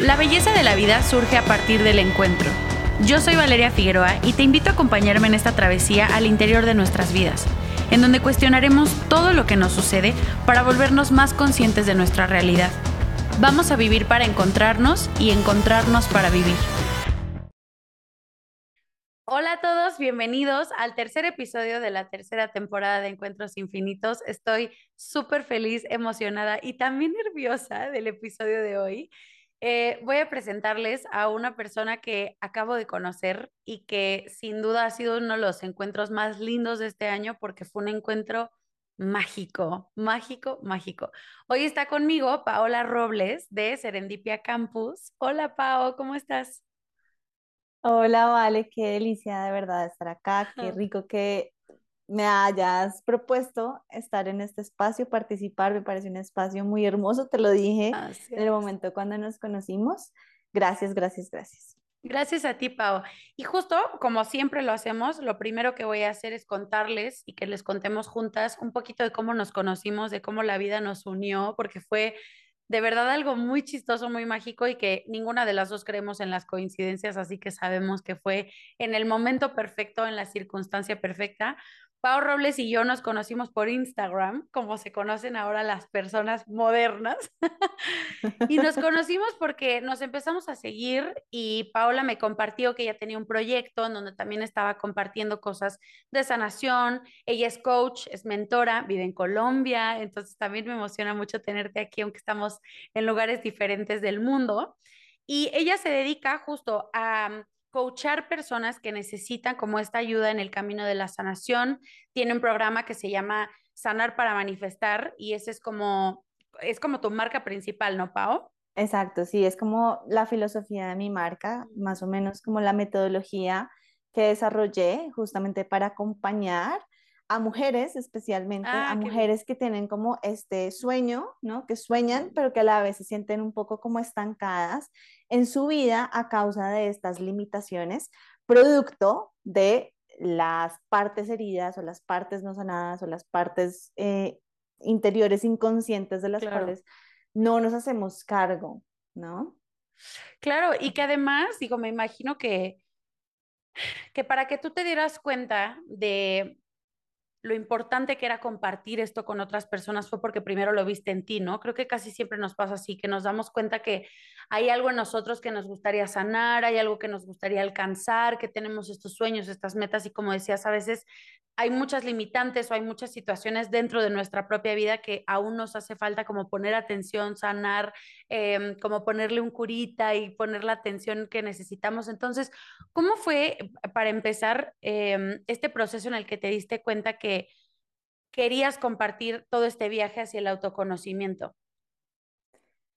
La belleza de la vida surge a partir del encuentro. Yo soy Valeria Figueroa y te invito a acompañarme en esta travesía al interior de nuestras vidas, en donde cuestionaremos todo lo que nos sucede para volvernos más conscientes de nuestra realidad. Vamos a vivir para encontrarnos y encontrarnos para vivir. Hola a todos, bienvenidos al tercer episodio de la tercera temporada de Encuentros Infinitos. Estoy súper feliz, emocionada y también nerviosa del episodio de hoy. Eh, voy a presentarles a una persona que acabo de conocer y que sin duda ha sido uno de los encuentros más lindos de este año porque fue un encuentro mágico, mágico, mágico. Hoy está conmigo Paola Robles de Serendipia Campus. Hola Pao, ¿cómo estás? Hola, Vale, qué delicia de verdad estar acá, qué rico que me hayas propuesto estar en este espacio, participar, me parece un espacio muy hermoso, te lo dije en el momento cuando nos conocimos. Gracias, gracias, gracias. Gracias a ti, Pau. Y justo como siempre lo hacemos, lo primero que voy a hacer es contarles y que les contemos juntas un poquito de cómo nos conocimos, de cómo la vida nos unió, porque fue de verdad algo muy chistoso, muy mágico y que ninguna de las dos creemos en las coincidencias, así que sabemos que fue en el momento perfecto, en la circunstancia perfecta. Pau Robles y yo nos conocimos por Instagram, como se conocen ahora las personas modernas. y nos conocimos porque nos empezamos a seguir y Paola me compartió que ella tenía un proyecto en donde también estaba compartiendo cosas de sanación. Ella es coach, es mentora, vive en Colombia, entonces también me emociona mucho tenerte aquí, aunque estamos en lugares diferentes del mundo. Y ella se dedica justo a coachar personas que necesitan como esta ayuda en el camino de la sanación. Tiene un programa que se llama Sanar para Manifestar y ese es como, es como tu marca principal, ¿no, Pau? Exacto, sí, es como la filosofía de mi marca, más o menos como la metodología que desarrollé justamente para acompañar a mujeres especialmente, ah, a mujeres que tienen como este sueño, ¿no? Que sueñan, pero que a la vez se sienten un poco como estancadas en su vida a causa de estas limitaciones, producto de las partes heridas o las partes no sanadas o las partes eh, interiores inconscientes de las cuales no nos hacemos cargo, ¿no? Claro, y que además, digo, me imagino que, que para que tú te dieras cuenta de lo importante que era compartir esto con otras personas fue porque primero lo viste en ti, ¿no? Creo que casi siempre nos pasa así, que nos damos cuenta que hay algo en nosotros que nos gustaría sanar, hay algo que nos gustaría alcanzar, que tenemos estos sueños, estas metas y como decías, a veces hay muchas limitantes o hay muchas situaciones dentro de nuestra propia vida que aún nos hace falta como poner atención, sanar, em, como ponerle un curita y poner la atención que necesitamos. Entonces, ¿cómo fue para empezar em, este proceso en el que te diste cuenta que querías compartir todo este viaje hacia el autoconocimiento?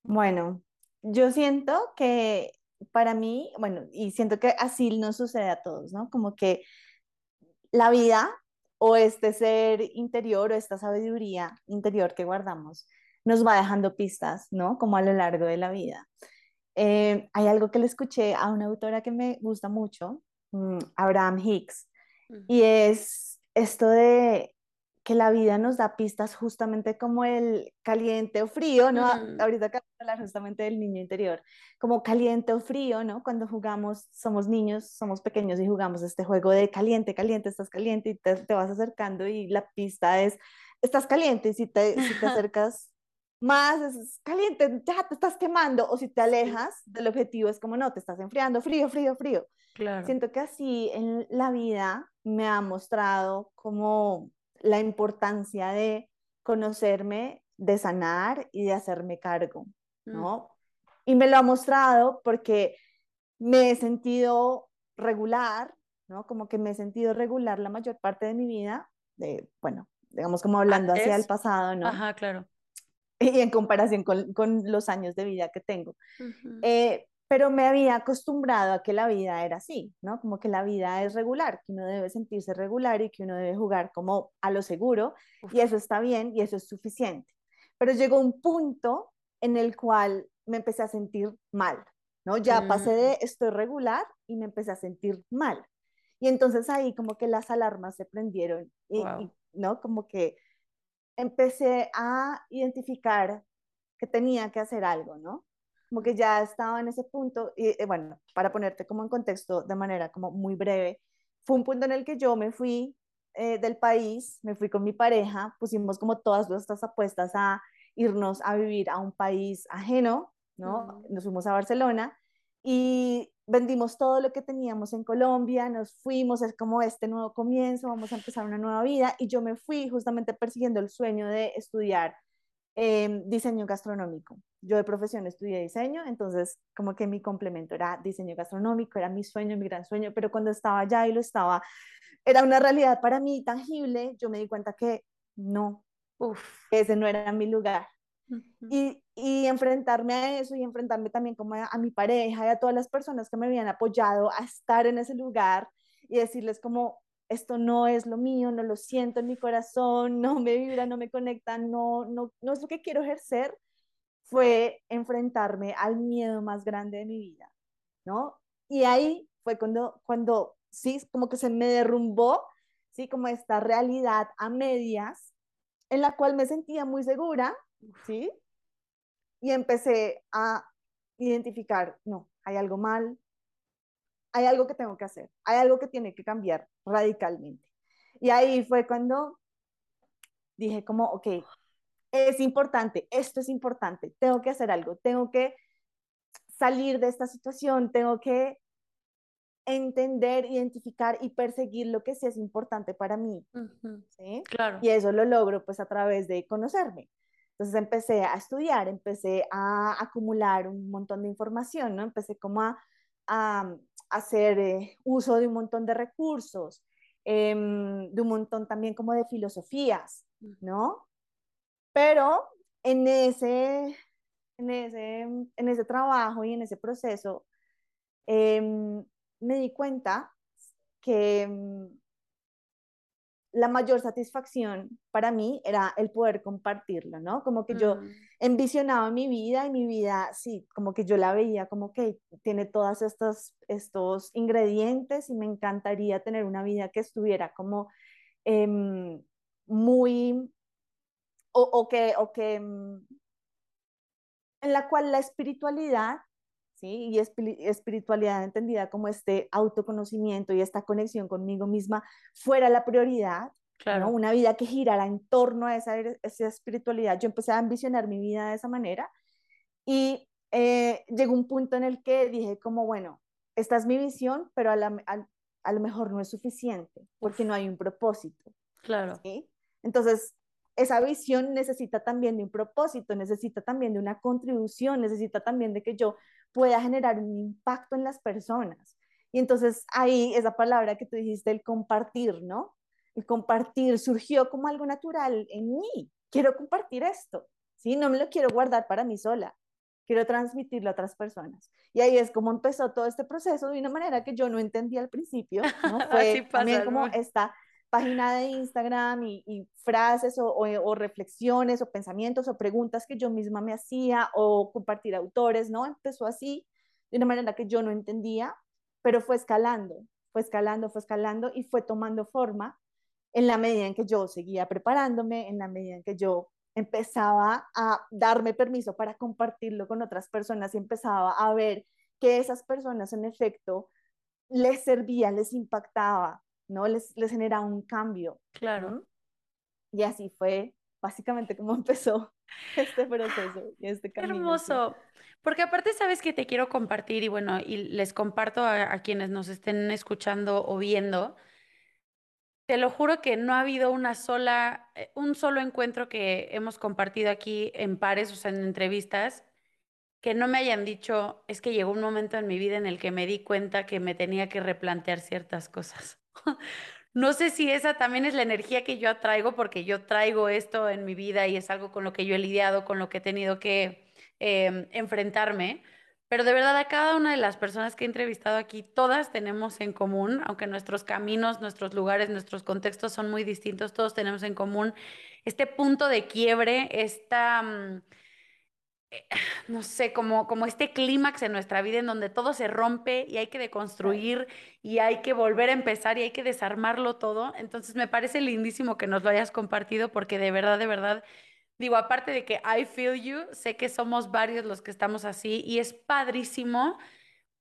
Bueno, yo siento que para mí, bueno, y siento que así nos sucede a todos, ¿no? Como que la vida o este ser interior o esta sabiduría interior que guardamos nos va dejando pistas, ¿no? Como a lo largo de la vida. Eh, hay algo que le escuché a una autora que me gusta mucho, mm, Abraham Hicks, y es esto de que la vida nos da pistas justamente como el caliente o frío, ¿no? Ahorita acabo de hablar justamente del niño interior, como caliente o frío, ¿no? Cuando jugamos, somos niños, somos pequeños y jugamos este juego de caliente, caliente, estás caliente y te, vas acercando y la pista es, estás caliente y si te, si te acercas más, es caliente, ya te estás quemando, o si te alejas del objetivo es como, no, te estás enfriando, frío, frío, frío. Claro. Siento que así en la vida me ha mostrado como la importancia de conocerme, de sanar y de hacerme cargo, mm. ¿no? Y me lo ha mostrado porque me he sentido regular, ¿no? Como que me he sentido regular la mayor parte de mi vida, de, bueno, digamos como hablando hacia el pasado, ¿no? Ajá, claro. Y en comparación con, con los años de vida que tengo pero me había acostumbrado a que la vida era así, ¿no? Como que la vida es regular, que uno debe sentirse regular y que uno debe jugar como a lo seguro, y eso está bien y eso es suficiente. Pero llegó un punto en el cual me empecé a sentir mal, ¿no? Ya pasé de mm. estoy regular y me empecé a sentir mal. Y entonces ahí como que las alarmas se prendieron y, ¿no? Como que empecé a identificar que tenía que hacer algo, ¿no? como que ya estaba en ese punto, y eh, bueno, para ponerte como en contexto de manera como muy breve, fue un punto en el que yo me fui eh, del país, me fui con mi pareja, pusimos como todas nuestras apuestas a irnos a vivir a un país ajeno, ¿no? Nos fuimos a Barcelona y vendimos todo lo que teníamos en Colombia, nos fuimos, es como este nuevo comienzo, vamos a empezar una nueva vida y yo me fui justamente persiguiendo el sueño de estudiar eh, diseño gastronómico. Yo de profesión estudié diseño, entonces como que mi complemento era diseño gastronómico, era mi sueño, mi gran sueño, pero cuando estaba allá y lo estaba, era una realidad para mí tangible, yo me di cuenta que no, Uf. ese no era mi lugar. y, y, enfrentarme a eso y enfrentarme también como a, a, mi pareja y a todas las personas que me habían apoyado a estar en ese lugar y decirles como, esto no es lo mío, no lo siento en mi corazón, no me vibra, no me conecta, no, no, no es lo que quiero ejercer, fue enfrentarme al miedo más grande de mi vida, ¿no? Y ahí fue cuando, cuando sí, como que se me derrumbó, sí, como esta realidad a medias, en la cual me sentía muy segura, ¿sí? Y empecé a identificar, no, hay algo mal, hay algo que tengo que hacer, hay algo que tiene que cambiar radicalmente. Y ahí fue cuando dije como, ok, es importante, esto es importante, tengo que hacer algo, tengo que salir de esta situación, tengo que entender, identificar y perseguir lo que sí es importante para mí. ¿sí? Claro. Y eso lo logro pues a través de conocerme. Entonces empecé a estudiar, empecé a acumular un montón de información, ¿no? Empecé como a, a hacer eh, uso de un montón de recursos, em, de un montón también como de filosofías, ¿no? Pero en ese, en ese, en ese trabajo y en ese proceso em, me di cuenta que em, la mayor satisfacción para mí era el poder compartirlo, ¿no? Como que yo mm. envisionaba mi vida y mi vida, sí, como que yo la veía como que tiene todos estos, estos ingredientes y me encantaría tener una vida que estuviera como em, muy, o, o, que, o que, em, en la cual la espiritualidad y espiritualidad entendida como este autoconocimiento y esta conexión conmigo misma fuera la prioridad, claro. Una vida que girara en torno a esa, esa, espiritualidad. Yo empecé a ambicionar mi vida de esa manera y eh, llegó un punto en el que dije como, bueno, esta es mi visión, pero a, la, a, a lo mejor no es suficiente porque no hay un propósito. Claro. ¿sí? Entonces, esa visión necesita también de un propósito, necesita también de una contribución, necesita también de que yo pueda generar un impacto en las personas. Y entonces ahí esa palabra que tú dijiste, el compartir, ¿no? El compartir surgió como algo natural en mí. Quiero compartir esto, ¿sí? No me lo quiero guardar para mí sola, quiero transmitirlo a otras personas. Y ahí es como empezó todo este proceso de una manera que yo no entendía al principio, ¿no? Fue también como esta página de Instagram y, frases o, o, reflexiones o pensamientos o preguntas que yo misma me hacía o compartir autores, ¿no? Empezó así, de una manera que yo no entendía, pero fue escalando, fue escalando, fue escalando y fue tomando forma en la medida en que yo seguía preparándome, en la medida en que yo empezaba a darme permiso para compartirlo con otras personas y empezaba a ver que esas personas en efecto les servía, les impactaba, ¿no? Les, les genera un cambio. Claro. Y así fue básicamente como empezó este proceso y este camino. Hermoso. Porque aparte sabes que te quiero compartir y bueno, y les comparto a, quienes nos estén escuchando o viendo. Te lo juro que no ha habido una sola, eh, un solo encuentro que hemos compartido aquí en pares, o sea, en entrevistas, que no me hayan dicho, es que llegó un momento en mi vida en el que me di cuenta que me tenía que replantear ciertas cosas. No sé si esa también es la energía que yo atraigo, porque yo traigo esto en mi vida y es algo con lo que yo he lidiado, con lo que he tenido que em, enfrentarme. Pero de verdad, a cada una de las personas que he entrevistado aquí, todas tenemos en común, aunque nuestros caminos, nuestros lugares, nuestros contextos son muy distintos, todos tenemos en común este punto de quiebre, esta... Mm, no sé, como, como este clímax en nuestra vida en donde todo se rompe y hay que deconstruir y hay que volver a empezar y hay que desarmarlo todo. Entonces me parece lindísimo que nos lo hayas compartido porque de verdad, de verdad digo, aparte de que I feel you, sé que somos varios los que estamos así y es padrísimo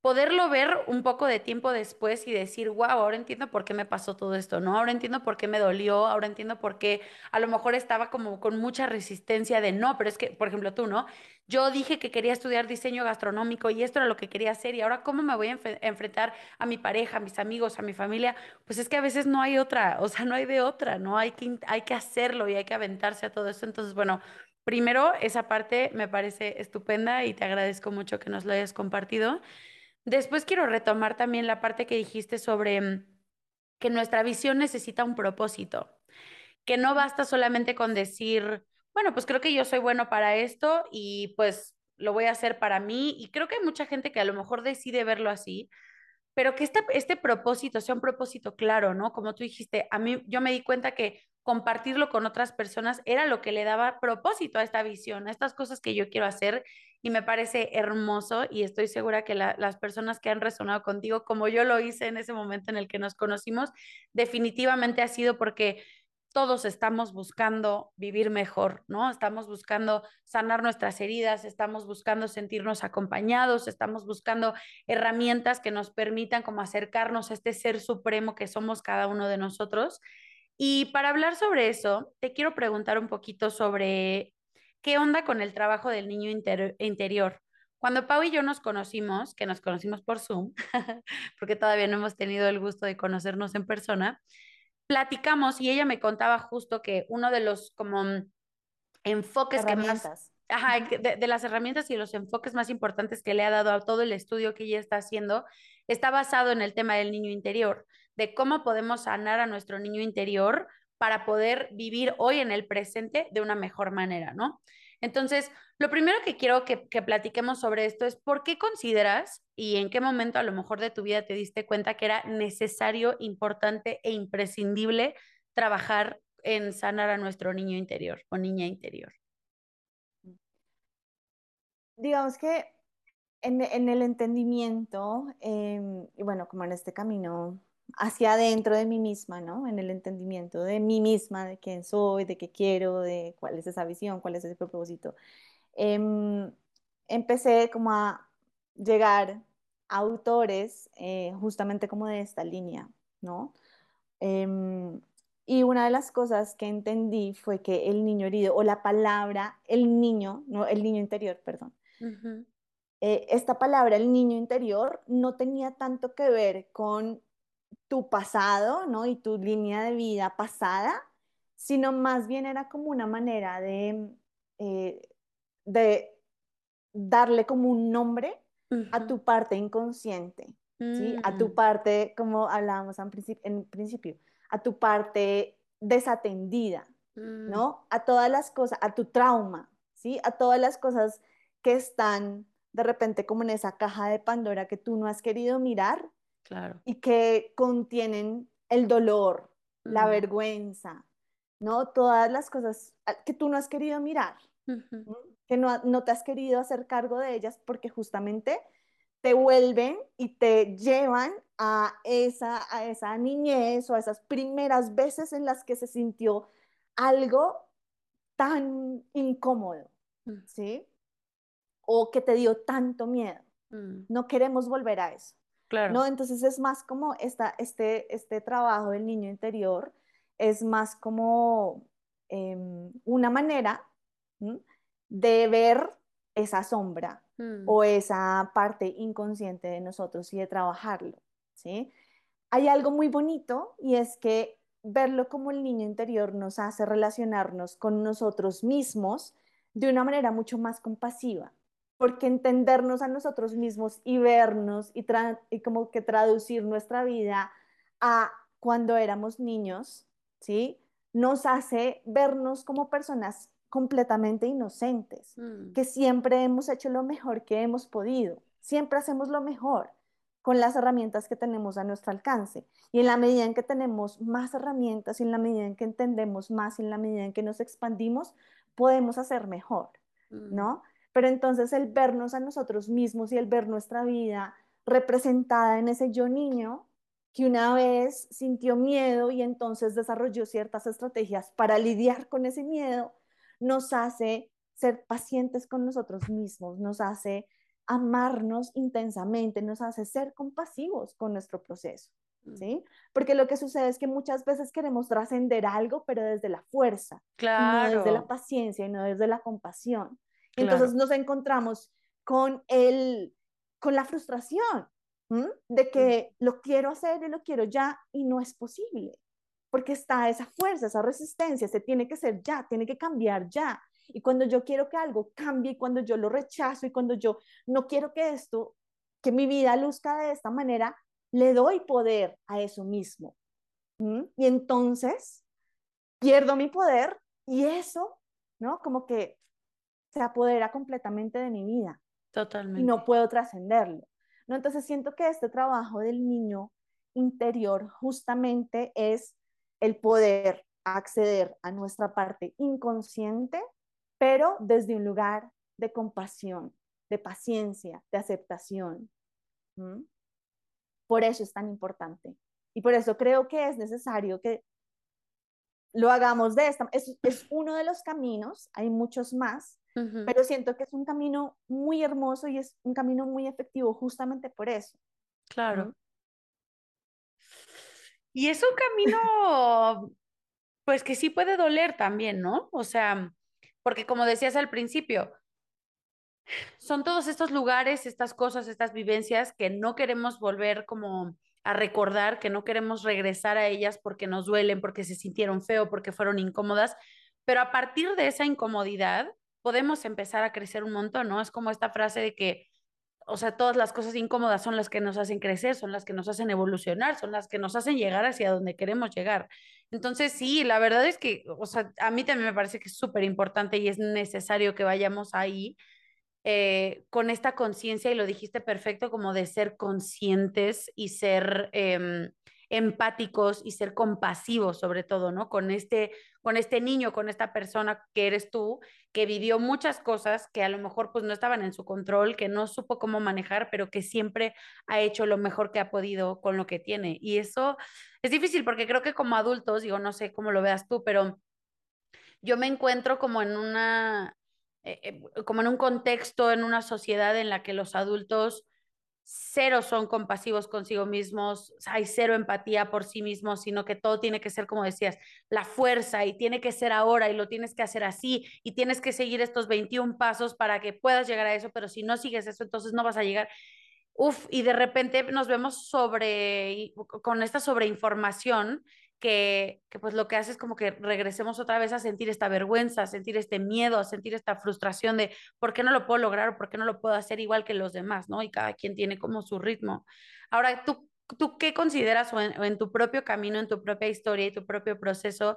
poderlo ver un poco de tiempo después y decir, wow, ahora entiendo por qué me pasó todo esto, ¿no? Ahora entiendo por qué me dolió, ahora entiendo por qué a lo mejor estaba como con mucha resistencia de no, pero es que, por ejemplo, tú, ¿no? Yo dije que quería estudiar diseño gastronómico y esto era lo que quería hacer y ahora cómo me voy a enfrentar a mi pareja, a mis amigos, a mi familia, pues es que a veces no hay otra, o sea, no hay de otra, ¿no? Hay que, hay que hacerlo y hay que aventarse a todo eso. Entonces, bueno, primero, esa parte me parece estupenda y te agradezco mucho que nos lo hayas compartido. Después quiero retomar también la parte que dijiste sobre mm, que nuestra visión necesita un propósito, que no basta solamente con decir, bueno, pues creo que yo soy bueno para esto y pues lo voy a hacer para mí. Y creo que hay mucha gente que a lo mejor decide verlo así, pero que este, este propósito sea un propósito claro, ¿no? Como tú dijiste, a mí yo me di cuenta que compartirlo con otras personas era lo que le daba propósito a esta visión, a estas cosas que yo quiero hacer y me parece hermoso y estoy segura que las personas que han resonado contigo, como yo lo hice en ese momento en el que nos conocimos, definitivamente ha sido porque todos estamos buscando vivir mejor, ¿no? Estamos buscando sanar nuestras heridas, estamos buscando sentirnos acompañados, estamos buscando herramientas que nos permitan como acercarnos a este ser supremo que somos cada uno de nosotros. Y para hablar sobre eso, te quiero preguntar un poquito sobre qué onda con el trabajo del niño interior. Cuando Pau y yo nos conocimos, que nos conocimos por Zoom, porque todavía no hemos tenido el gusto de conocernos en persona, platicamos y ella me contaba justo que uno de los como enfoques que más... Ajá, de, de, las herramientas y los enfoques más importantes que le ha dado a todo el estudio que ella está haciendo está basado en el tema del niño interior, de cómo podemos sanar a nuestro niño interior para poder vivir hoy en el presente de una mejor manera, ¿no? Entonces, lo primero que quiero que, platiquemos sobre esto es por qué consideras y en qué momento a lo mejor de tu vida te diste cuenta que era necesario, importante e imprescindible trabajar en sanar a nuestro niño interior o niña interior. Digamos que en, el entendimiento, em, y bueno, como en este camino hacia adentro de mí misma, ¿no? En el entendimiento de mí misma, de quién soy, de qué quiero, de cuál es esa visión, cuál es ese propósito. Em, empecé como a llegar a autores eh, justamente como de esta línea, ¿no? Em, y una de las cosas que entendí fue que el niño herido, o la palabra, el niño, no, el niño interior, perdón. Eh, esta palabra, el niño interior, no tenía tanto que ver con tu pasado, ¿no? Y tu línea de vida pasada, sino más bien era como una manera de, eh, de darle como un nombre a tu parte inconsciente, ¿sí? A tu mm. parte, como hablábamos en, principio, a tu parte desatendida, mm. ¿no? A todas las cosas, a tu trauma, ¿sí? A todas las cosas que están de repente como en esa caja de Pandora que tú no has querido mirar Claro. Y que contienen el dolor, la vergüenza, ¿no? Todas las cosas que tú no has querido mirar, que no, no te has querido hacer cargo de ellas porque justamente te vuelven y te llevan a esa, a esa niñez o a esas primeras veces en las que se sintió algo tan incómodo, mm. ¿sí? O que te dio tanto miedo. Mm. No queremos volver a eso. ¿No? Entonces es más como esta, este, este trabajo del niño interior, es más como em, una manera de ver esa sombra mm. o esa parte inconsciente de nosotros y de trabajarlo, ¿sí? Hay algo muy bonito y es que verlo como el niño interior nos hace relacionarnos con nosotros mismos de una manera mucho más compasiva porque entendernos a nosotros mismos y vernos y, como que traducir nuestra vida a cuando éramos niños, ¿sí? Nos hace vernos como personas completamente inocentes, mm. que siempre hemos hecho lo mejor que hemos podido, siempre hacemos lo mejor con las herramientas que tenemos a nuestro alcance. Y en la medida en que tenemos más herramientas, y en la medida en que entendemos más, y en la medida en que nos expandimos, podemos hacer mejor, mm. ¿no? Pero entonces el vernos a nosotros mismos y el ver nuestra vida representada en ese yo niño que una vez sintió miedo y entonces desarrolló ciertas estrategias para lidiar con ese miedo, nos hace ser pacientes con nosotros mismos, nos hace amarnos intensamente, nos hace ser compasivos con nuestro proceso. Mm. ¿Sí? Porque lo que sucede es que muchas veces queremos trascender algo, pero desde la fuerza, no desde la paciencia y no desde la compasión. Entonces nos encontramos con el, con la frustración de que lo quiero hacer y lo quiero ya y no es posible, porque está esa fuerza, esa resistencia, se tiene que ser ya, tiene que cambiar ya. Y cuando yo quiero que algo cambie, y cuando yo lo rechazo y cuando yo no quiero que esto, que mi vida luzca de esta manera, le doy poder a eso mismo. Y entonces pierdo mi poder y eso, ¿no? Como que se apodera completamente de mi vida. Totalmente. Y no puedo trascenderlo. ¿no? Entonces siento que este trabajo del niño interior justamente es el poder acceder a nuestra parte inconsciente, pero desde un lugar de compasión, de paciencia, de aceptación. Por eso es tan importante. Y por eso creo que es necesario que lo hagamos de esta. Es, es uno de los caminos, hay muchos más, pero siento que es un camino muy hermoso y es un camino muy efectivo justamente por eso. Claro. Y es un camino, pues que sí puede doler también, ¿no? O sea, porque como decías al principio, son todos estos lugares, estas cosas, estas vivencias que no queremos volver como a recordar, que no queremos regresar a ellas porque nos duelen, porque se sintieron feo, porque fueron incómodas, pero a partir de esa incomodidad podemos empezar a crecer un montón, ¿no? Es como esta frase de que, o sea, todas las cosas incómodas son las que nos hacen crecer, son las que nos hacen evolucionar, son las que nos hacen llegar hacia donde queremos llegar. Entonces, sí, la verdad es que, o sea, a mí también me parece que es súper importante y es necesario que vayamos ahí eh, con esta conciencia, y lo dijiste perfecto, como de ser conscientes y ser... Em, empáticos y ser compasivos sobre todo, ¿no? Con este, con este niño, con esta persona que eres tú, que vivió muchas cosas que a lo mejor pues no estaban en su control, que no supo cómo manejar, pero que siempre ha hecho lo mejor que ha podido con lo que tiene. Y eso es difícil porque creo que como adultos, digo, no sé cómo lo veas tú, pero yo me encuentro como en una, eh, eh, como en un contexto, en una sociedad en la que los adultos cero son compasivos consigo mismos, hay cero empatía por sí mismos, sino que todo tiene que ser, como decías, la fuerza y tiene que ser ahora y lo tienes que hacer así y tienes que seguir estos 21 pasos para que puedas llegar a eso, pero si no sigues eso, entonces no vas a llegar. Uf, y de repente nos vemos sobre, con esta sobreinformación que, que, pues lo que hace es como que regresemos otra vez a sentir esta vergüenza, a sentir este miedo, a sentir esta frustración de por qué no lo puedo lograr o por qué no lo puedo hacer igual que los demás, ¿no? Y cada quien tiene como su ritmo. Ahora, ¿tú, tú qué consideras o en, tu propio camino, en tu propia historia y tu propio proceso,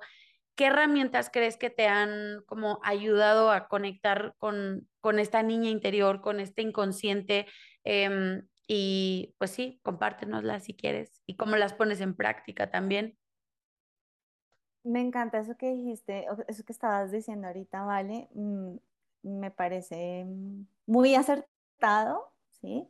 qué herramientas crees que te han como ayudado a conectar con, con esta niña interior, con este inconsciente? Em, y pues sí, compártenoslas si quieres y cómo las pones en práctica también. Me encanta eso que dijiste, eso que estabas diciendo ahorita, ¿vale? Mm, me parece mm, muy acertado, ¿sí?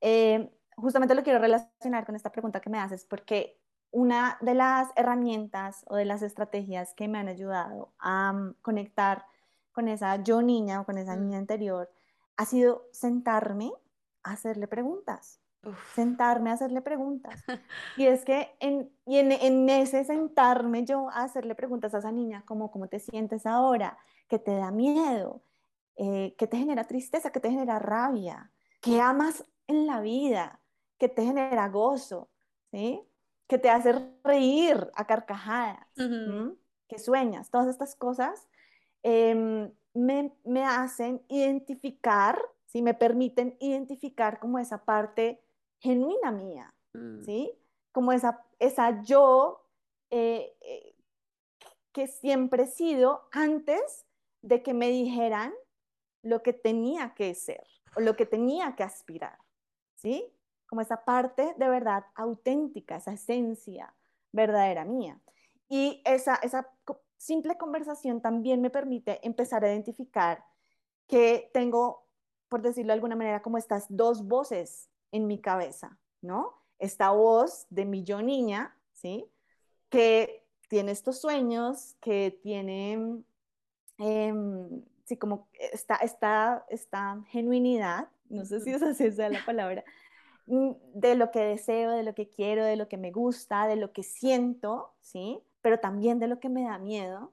Eh, justamente lo quiero relacionar con esta pregunta que me haces, porque una de las herramientas o de las estrategias que me han ayudado a mm, conectar con esa yo niña o con esa niña anterior ha sido sentarme a hacerle preguntas sentarme a hacerle preguntas. Y es que en, y en, en, ese sentarme yo a hacerle preguntas a esa niña, como cómo te sientes ahora, qué te da miedo, eh, qué te genera tristeza, qué te genera rabia, qué amas en la vida, qué te genera gozo, ¿sí? qué te hace reír a carcajadas, qué sueñas, todas estas cosas em, me, me hacen identificar, ¿sí? me permiten identificar como esa parte genuina mía, mm. ¿sí? Como esa, esa yo eh, eh, que siempre he sido antes de que me dijeran lo que tenía que ser o lo que tenía que aspirar, ¿sí? Como esa parte de verdad auténtica, esa esencia verdadera mía. Y esa, esa simple conversación también me permite empezar a identificar que tengo, por decirlo de alguna manera, como estas dos voces en mi cabeza, ¿no? Esta voz de mi yo niña, ¿sí? Que tiene estos sueños, que tiene em, sí, como esta, esta, esta genuinidad, no sé si esa sea la palabra, mm, de lo que deseo, de lo que quiero, de lo que me gusta, de lo que siento, ¿sí? Pero también de lo que me da miedo,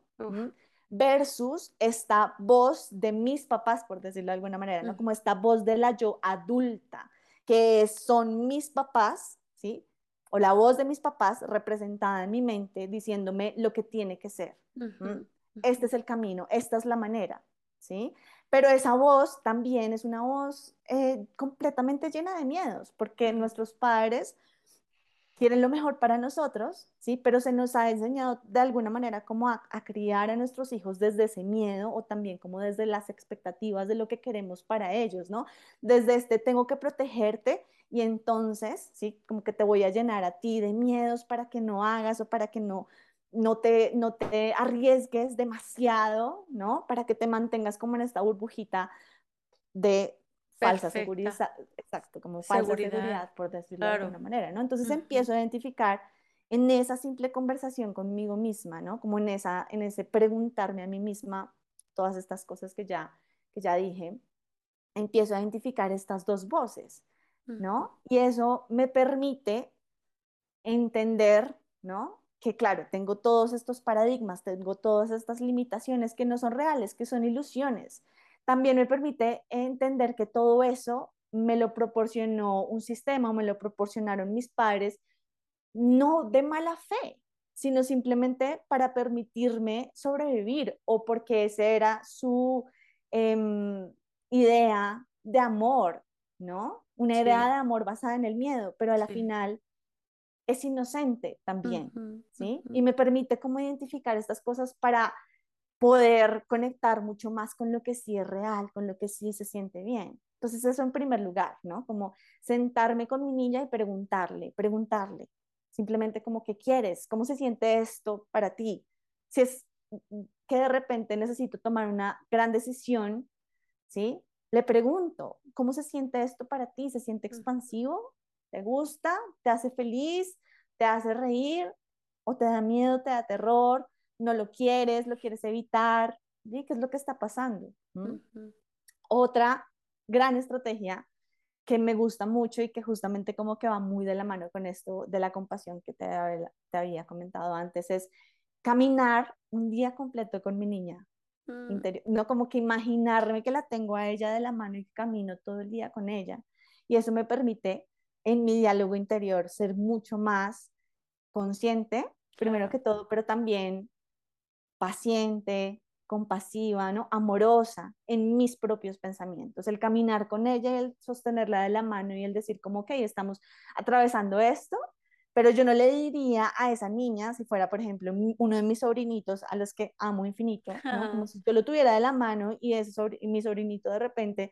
versus esta voz de mis papás, por decirlo de alguna manera, ¿no? Como esta voz de la yo adulta, que son mis papás, ¿sí? O la voz de mis papás representada en mi mente diciéndome lo que tiene que ser. Este es el camino, esta es la manera, ¿sí? Pero esa voz también es una voz eh, completamente llena de miedos, porque nuestros padres quieren lo mejor para nosotros, ¿sí? Pero se nos ha enseñado de alguna manera como a, criar a nuestros hijos desde ese miedo o también como desde las expectativas de lo que queremos para ellos, ¿no? Desde este tengo que protegerte y entonces, ¿sí? Como que te voy a llenar a ti de miedos para que no hagas o para que no, no, te, no te arriesgues demasiado, ¿no? Para que te mantengas como en esta burbujita de falsa seguridad, exacto, como falsa seguridad, por decirlo de alguna manera, ¿no? Entonces empiezo a identificar en esa simple conversación conmigo misma, ¿no? Como en, esa, en ese preguntarme a mí misma todas estas cosas que ya, que ya dije, empiezo a identificar estas dos voces, ¿no? Y eso me permite entender, ¿no? Que claro, tengo todos estos paradigmas, tengo todas estas limitaciones que no son reales, que son ilusiones, también me permite entender que todo eso me lo proporcionó un sistema, me lo proporcionaron mis padres, no de mala fe, sino simplemente para permitirme sobrevivir o porque esa era su em, idea de amor, ¿no? Una idea de amor basada en el miedo, pero a la final es inocente también, ¿sí? Y me permite como identificar estas cosas para poder conectar mucho más con lo que sí es real, con lo que sí se siente bien. Entonces eso en primer lugar, ¿no? Como sentarme con mi niña y preguntarle, preguntarle, simplemente como, ¿qué quieres? ¿Cómo se siente esto para ti? Si es que de repente necesito tomar una gran decisión, ¿sí? Le pregunto, ¿cómo se siente esto para ti? ¿Se siente expansivo? ¿Te gusta? ¿Te hace feliz? ¿Te hace reír? ¿O te da miedo? ¿Te da terror? No lo quieres, lo quieres evitar, ¿sí? ¿qué es lo que está pasando? Otra gran estrategia que me gusta mucho y que justamente como que va muy de la mano con esto de la compasión que te, te había comentado antes es caminar un día completo con mi niña. Mm. Interior. No como que imaginarme que la tengo a ella de la mano y camino todo el día con ella. Y eso me permite en mi diálogo interior ser mucho más consciente, primero que todo, pero también paciente, compasiva, ¿no? amorosa en mis propios pensamientos. El caminar con ella y el sostenerla de la mano y el decir como, ok, estamos atravesando esto, pero yo no le diría a esa niña, si fuera, por ejemplo, uno de mis sobrinitos a los que amo infinito, como si yo lo tuviera de la mano y, ese mi sobrinito de repente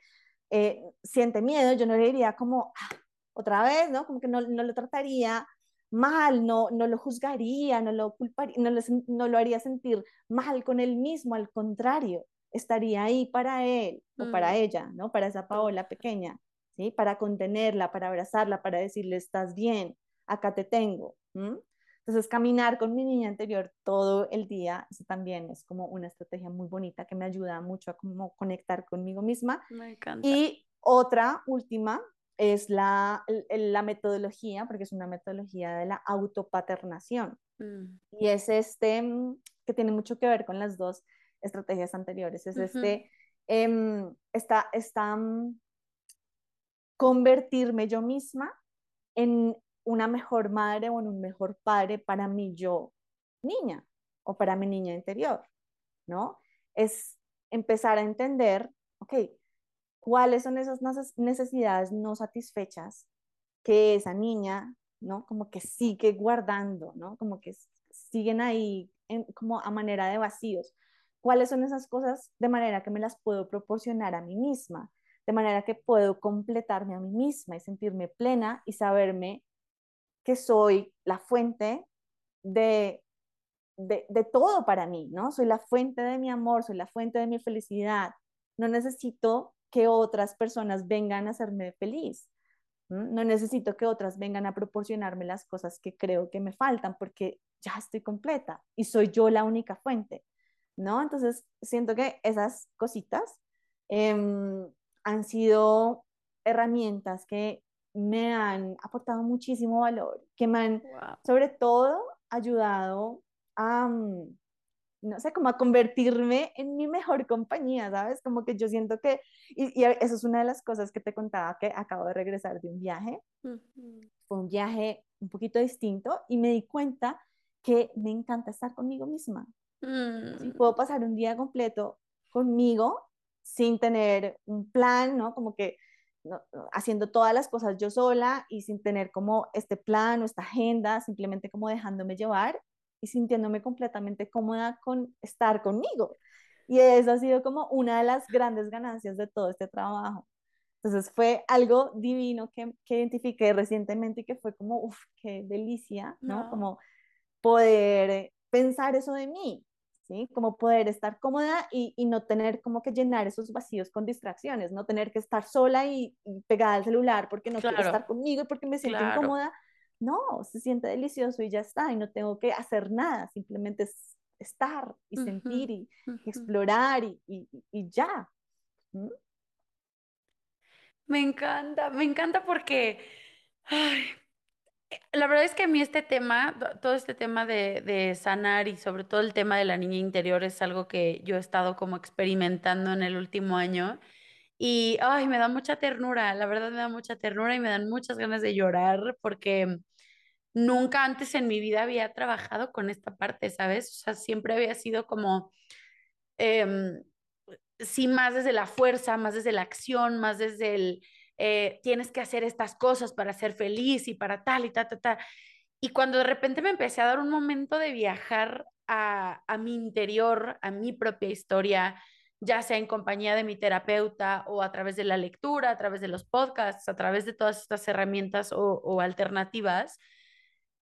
eh, siente miedo, yo no le diría como, ah, otra vez, ¿no? Como que no, no lo trataría mal, no, no lo juzgaría, no lo culparía, no lo, no lo haría sentir mal con él mismo, al contrario, estaría ahí para él o para mm. ella, ¿no? Para esa Paola pequeña, ¿sí? Para contenerla, para abrazarla, para decirle, estás bien, acá te tengo. Entonces, caminar con mi niña anterior todo el día, eso también es como una estrategia muy bonita que me ayuda mucho a como conectar conmigo misma. Me encanta. Y otra última es la, la metodología, porque es una metodología de la autopaternación. Mm. Y es este, mm, que tiene mucho que ver con las dos estrategias anteriores, es este, esta, esta mm, convertirme yo misma en una mejor madre o en un mejor padre para mi yo niña o para mi niña interior, ¿no? Es empezar a entender, ok, cuáles son esas necesidades no satisfechas que esa niña, ¿no? Como que sigue guardando, ¿no? Como que siguen ahí como a manera de vacíos. ¿Cuáles son esas cosas de manera que me las puedo proporcionar a mí misma? De manera que puedo completarme a mí misma y sentirme plena y saberme que soy la fuente de, de, de todo para mí, ¿no? Soy la fuente de mi amor, soy la fuente de mi felicidad. No necesito que otras personas vengan a hacerme feliz. No necesito que otras vengan a proporcionarme las cosas que creo que me faltan porque ya estoy completa y soy yo la única fuente. ¿no? Entonces, siento que esas cositas em, han sido herramientas que me han aportado muchísimo valor, que me han, sobre todo, ayudado a, mm, no sé, como a convertirme en mi mejor compañía, ¿sabes? Como que yo siento que, y, eso es una de las cosas que te contaba, que acabo de regresar de un viaje. Fue un viaje un poquito distinto y me di cuenta que me encanta estar conmigo misma. Mm. puedo pasar un día completo conmigo sin tener un plan, ¿no? Como que haciendo todas las cosas yo sola y sin tener como este plan o esta agenda, simplemente como dejándome llevar y sintiéndome completamente cómoda con estar conmigo. Y eso ha sido como una de las grandes ganancias de todo este trabajo. Entonces fue algo divino que, que identifiqué recientemente y que fue como, uff, qué delicia, ¿no? Como poder pensar eso de mí, ¿sí? Como poder estar cómoda y, y, no tener como que llenar esos vacíos con distracciones, no tener que estar sola y, pegada al celular porque no quiero estar conmigo y porque me siento incómoda, no, se siente delicioso y ya está, y no tengo que hacer nada, simplemente es estar y sentir y, explorar y, y ya. Me encanta, me encanta porque la verdad es que a mí este tema, todo este tema de, de, sanar y sobre todo el tema de la niña interior es algo que yo he estado como experimentando en el último año. Y, ay, me da mucha ternura, la verdad me da mucha ternura y me dan muchas ganas de llorar porque nunca antes en mi vida había trabajado con esta parte, ¿sabes? O sea, siempre había sido como, em, sí, más desde la fuerza, más desde la acción, más desde el, eh, tienes que hacer estas cosas para ser feliz y para tal y tal, tal, tal. Y cuando de repente me empecé a dar un momento de viajar a, a mi interior, a mi propia historia, ya sea en compañía de mi terapeuta o a través de la lectura, a través de los podcasts, a través de todas estas herramientas o, alternativas,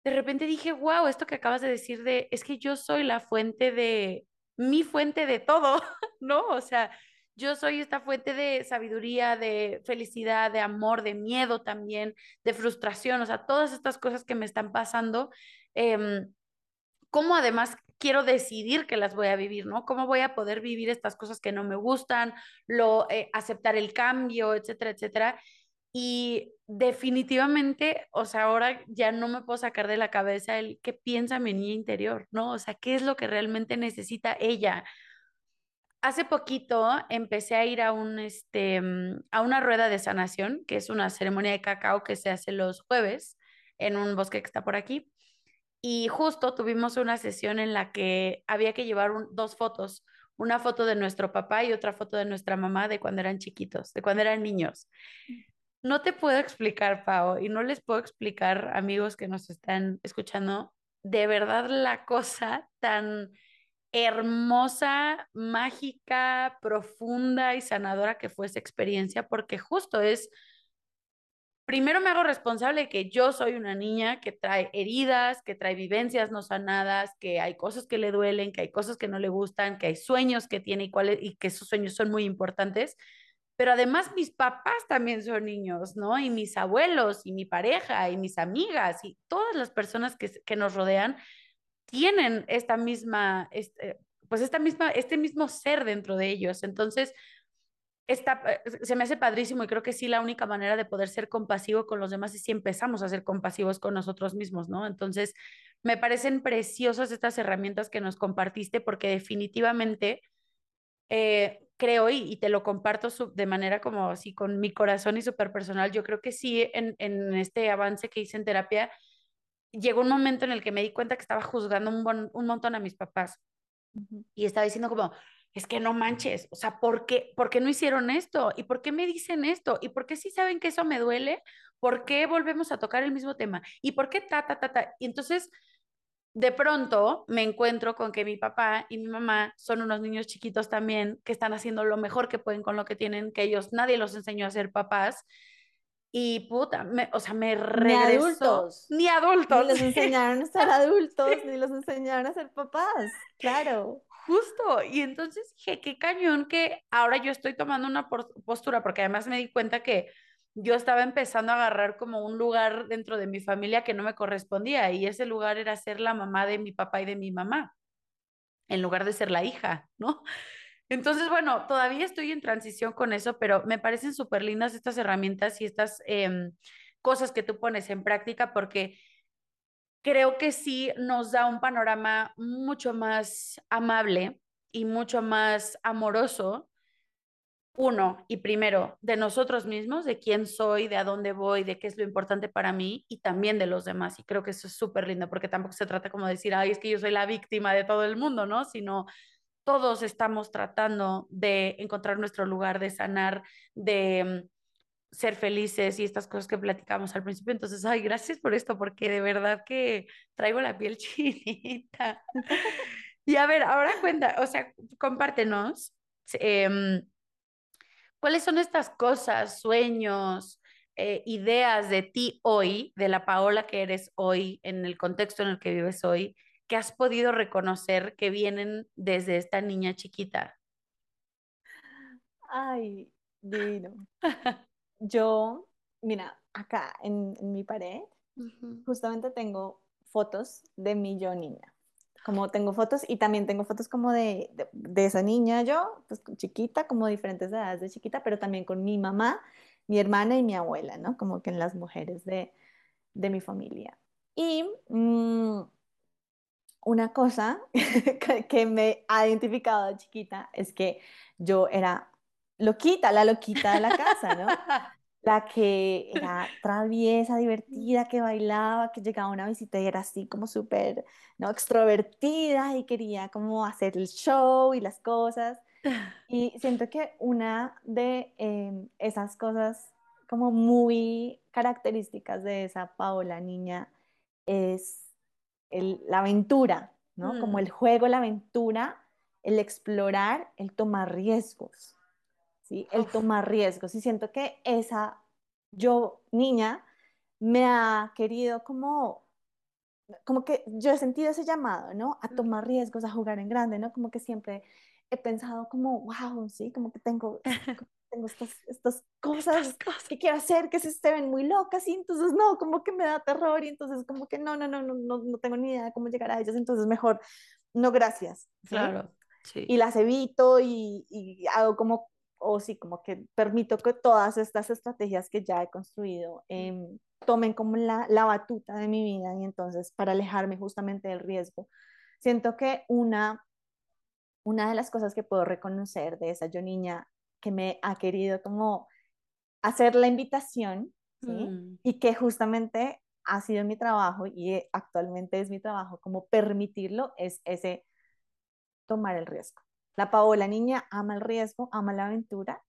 de repente dije, wow, esto que acabas de decir de, es que yo soy la fuente de, mi fuente de todo, ¿no? O sea, yo soy esta fuente de sabiduría, de felicidad, de amor, de miedo también, de frustración, o sea, todas estas cosas que me están pasando, eh, ¿cómo además quiero decidir que las voy a vivir, ¿no? ¿Cómo voy a poder vivir estas cosas que no me gustan, lo, eh, aceptar el cambio, etcétera, etcétera? Y definitivamente, o sea, ahora ya no me puedo sacar de la cabeza el qué piensa mi niña interior, ¿no? O sea, qué es lo que realmente necesita ella. Hace poquito empecé a ir a un este mm, a una rueda de sanación, que es una ceremonia de cacao que se hace los jueves en un bosque que está por aquí. Y justo tuvimos una sesión en la que había que llevar dos fotos, una foto de nuestro papá y otra foto de nuestra mamá de cuando eran chiquitos, de cuando eran niños. No te puedo explicar, Pau, y no les puedo explicar, amigos que nos están escuchando, de verdad la cosa tan hermosa, mágica, profunda y sanadora que fue esa experiencia, porque justo es, primero me hago responsable de que yo soy una niña que trae heridas, que trae vivencias no sanadas, que hay cosas que le duelen, que hay cosas que no le gustan, que hay sueños que tiene y, y que esos sueños son muy importantes pero además mis papás también son niños, ¿no? Y mis abuelos y mi pareja y mis amigas y todas las personas que, que nos rodean tienen esta misma, este, pues esta misma, este mismo ser dentro de ellos. Entonces, esta, eh, se me hace padrísimo y creo que sí la única manera de poder ser compasivo con los demás es si empezamos a ser compasivos con nosotros mismos, ¿no? Entonces, me parecen preciosas estas herramientas que nos compartiste porque definitivamente eh, creo y, te lo comparto de manera como así con mi corazón y súper personal, yo creo que sí, en, en, este avance que hice en terapia, llegó un momento en el que me di cuenta que estaba juzgando un, un montón a mis papás y estaba diciendo como, es que no manches, o sea, ¿por qué, ¿por qué no hicieron esto? ¿Y por qué me dicen esto? ¿Y por qué si saben que eso me duele? ¿Por qué volvemos a tocar el mismo tema? ¿Y por qué ta, ta, ta, ta? Y entonces de pronto me encuentro con que mi papá y mi mamá son unos niños chiquitos también que están haciendo lo mejor que pueden con lo que tienen, que ellos nadie los enseñó a ser papás. Y puta, me, o sea, me regresó. Ni adultos. Ni adultos. Ni los enseñaron a ser adultos, ni los enseñaron a ser papás. Claro. Justo. Y entonces dije, qué cañón que ahora yo estoy tomando una postura, porque además me di cuenta que yo estaba empezando a agarrar como un lugar dentro de mi familia que no me correspondía y ese lugar era ser la mamá de mi papá y de mi mamá. en lugar de ser la hija, ¿no? Entonces, bueno, todavía estoy en transición con eso, pero me parecen súper lindas estas herramientas y estas em, cosas que tú pones en práctica porque creo que sí nos da un panorama mucho más amable y mucho más amoroso uno y primero de nosotros mismos, de quién soy, de a dónde voy, de qué es lo importante para mí y también de los demás. Y creo que eso es súper lindo porque tampoco se trata como de decir, ay, es que yo soy la víctima de todo el mundo, ¿no? Sino todos estamos tratando de encontrar nuestro lugar, de sanar, de mm, ser felices y estas cosas que platicamos al principio. Entonces, ay, gracias por esto, porque de verdad que traigo la piel chinita. y a ver, ahora cuenta, o sea, compártenos. Eh, ¿Cuáles son estas cosas, sueños, eh, ideas de ti hoy, de la Paola que eres hoy, en el contexto en el que vives hoy, que has podido reconocer que vienen desde esta niña chiquita? Ay, divino. Yo, mira, acá en, mi pared, justamente tengo fotos de mi yo niña como tengo fotos y también tengo fotos como de, de, esa niña yo, pues chiquita, como diferentes edades de chiquita, pero también con mi mamá, mi hermana y mi abuela, ¿no? Como que en las mujeres de, de mi familia. Y mm, una cosa que, me ha identificado de chiquita es que yo era loquita, la loquita de la casa, ¿no? la que era traviesa, divertida, que bailaba, que llegaba a una visita y era así como súper, ¿no? Extrovertida y quería como hacer el show y las cosas. Y siento que una de em, esas cosas como muy características de esa Paola niña es el, la aventura, ¿no? Como mm. el juego, la aventura, el explorar, el tomar riesgos. ¿Sí? El tomar riesgos. Y siento que esa, yo, niña, me ha querido como, como que yo he sentido ese llamado, ¿no? A tomar riesgos, a jugar en grande, ¿no? Como que siempre he pensado como, wow, sí, como que tengo, tengo estas, estas cosas que quiero hacer que se, ven muy locas y entonces no, como que me da terror y entonces como que no, no, no, no, no, no tengo ni idea de cómo llegar a ellas, entonces mejor, no, gracias. Claro. Sí. Y las evito y, y hago como o sí, como que permito que todas estas estrategias que ya he construido em, tomen como la, la, batuta de mi vida y entonces para alejarme justamente del riesgo. Siento que una, una de las cosas que puedo reconocer de esa yo niña que me ha querido como hacer la invitación, ¿sí? Mm. Y que justamente ha sido mi trabajo y actualmente es mi trabajo, como permitirlo, es ese tomar el riesgo. La Paola niña ama el riesgo, ama la aventura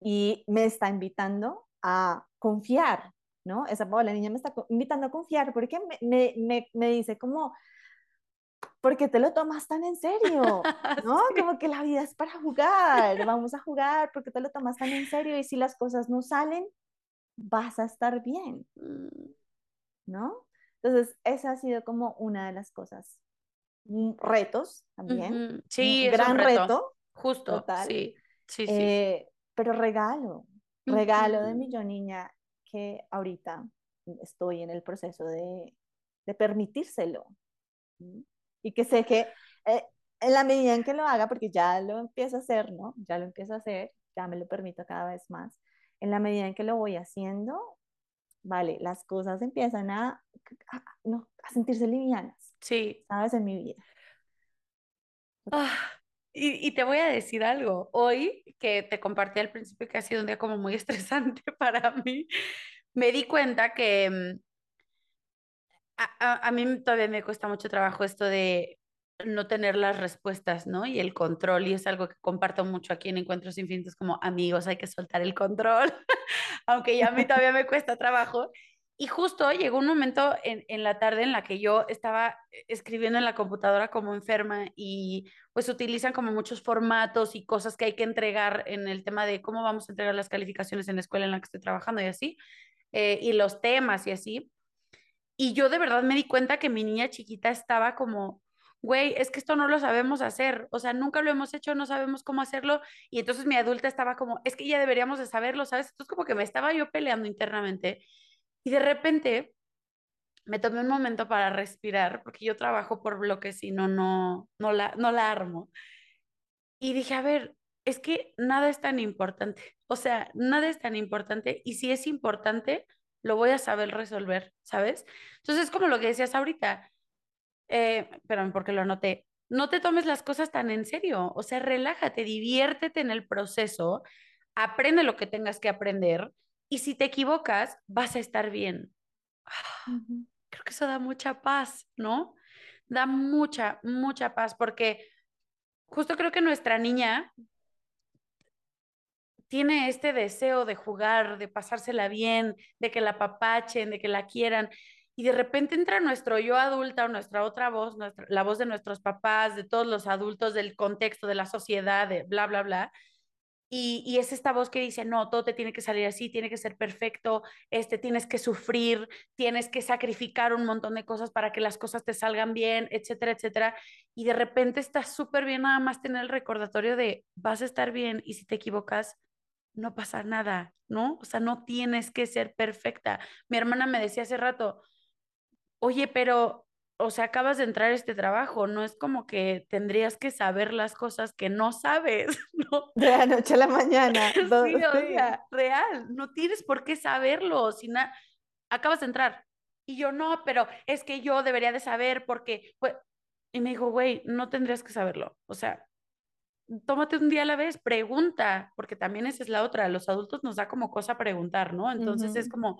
y me está invitando a confiar, ¿no? Esa Paola niña me está invitando a confiar porque me, me, me, dice como, ¿por qué te lo tomas tan en serio? ¿No? Como que la vida es para jugar, vamos a jugar, ¿por qué te lo tomas tan en serio? Y si las cosas no salen, vas a estar bien, mm. ¿no? Entonces, esa ha sido como una de las cosas retos también. Sí, un gran reto. Justo. Sí, sí, sí. Eh, pero regalo, regalo de mi yo niña que ahorita estoy en el proceso de, de permitírselo. Y que sé que eh, en la medida en que lo haga, porque ya lo empiezo a hacer, ¿no? Ya lo empiezo a hacer, ya me lo permito cada vez más. En la medida en que lo voy haciendo, vale, las cosas empiezan a, a, no, a sentirse livianas. Sí. ¿Sabes? En mi vida. Ah, y, y, te voy a decir algo. Hoy, que te compartí al principio que ha sido un día como muy estresante para mí, me di cuenta que mm, a, a, mí todavía me cuesta mucho trabajo esto de no tener las respuestas, ¿no? Y el control, y es algo que comparto mucho aquí en Encuentros Infinitos como amigos, hay que soltar el control, aunque ya a mí todavía me cuesta trabajo. Y justo llegó un momento en, en, la tarde en la que yo estaba escribiendo en la computadora como enferma y pues utilizan como muchos formatos y cosas que hay que entregar en el tema de cómo vamos a entregar las calificaciones en la escuela en la que estoy trabajando y así, eh, y los temas y así. Y yo de verdad me di cuenta que mi niña chiquita estaba como, güey, es que esto no lo sabemos hacer, o sea, nunca lo hemos hecho, no sabemos cómo hacerlo. Y entonces mi adulta estaba como, es que ya deberíamos de saberlo, ¿sabes? Entonces como que me estaba yo peleando internamente y de repente me tomé un momento para respirar, porque yo trabajo por bloques y no, no, no, la, no la armo. Y dije, a ver, es que nada es tan importante. O sea, nada es tan importante y si es importante, lo voy a saber resolver, ¿sabes? Entonces, es como lo que decías ahorita, eh, porque lo anoté, no te tomes las cosas tan en serio, o sea, relájate, diviértete en el proceso, aprende lo que tengas que aprender y si te equivocas, vas a estar bien. Creo que eso da mucha paz, ¿no? Da mucha, mucha paz porque justo creo que nuestra niña tiene este deseo de jugar, de pasársela bien, de que la papachen, de que la quieran. Y de repente entra nuestro yo adulta o nuestra otra voz, nuestra, la voz de nuestros papás, de todos los adultos, del contexto, de la sociedad, de bla, bla, bla. Y, y, es esta voz que dice, no, todo te tiene que salir así, tiene que ser perfecto, este, tienes que sufrir, tienes que sacrificar un montón de cosas para que las cosas te salgan bien, etcétera, etcétera. Y de repente está súper bien nada más tener el recordatorio de, vas a estar bien y si te equivocas, no pasa nada, ¿no? O sea, no tienes que ser perfecta. Mi hermana me decía hace rato, oye, pero, o sea, acabas de entrar a este trabajo, no es como que tendrías que saber las cosas que no sabes, ¿no? De la noche a la mañana. sí, o sea, real, no tienes por qué saberlo, si acabas de entrar. Y yo, no, pero es que yo debería de saber porque, pues, y me dijo, güey, no tendrías que saberlo. O sea, tómate un día a la vez, pregunta, porque también esa es la otra, los adultos nos da como cosa preguntar, ¿no? Entonces es como,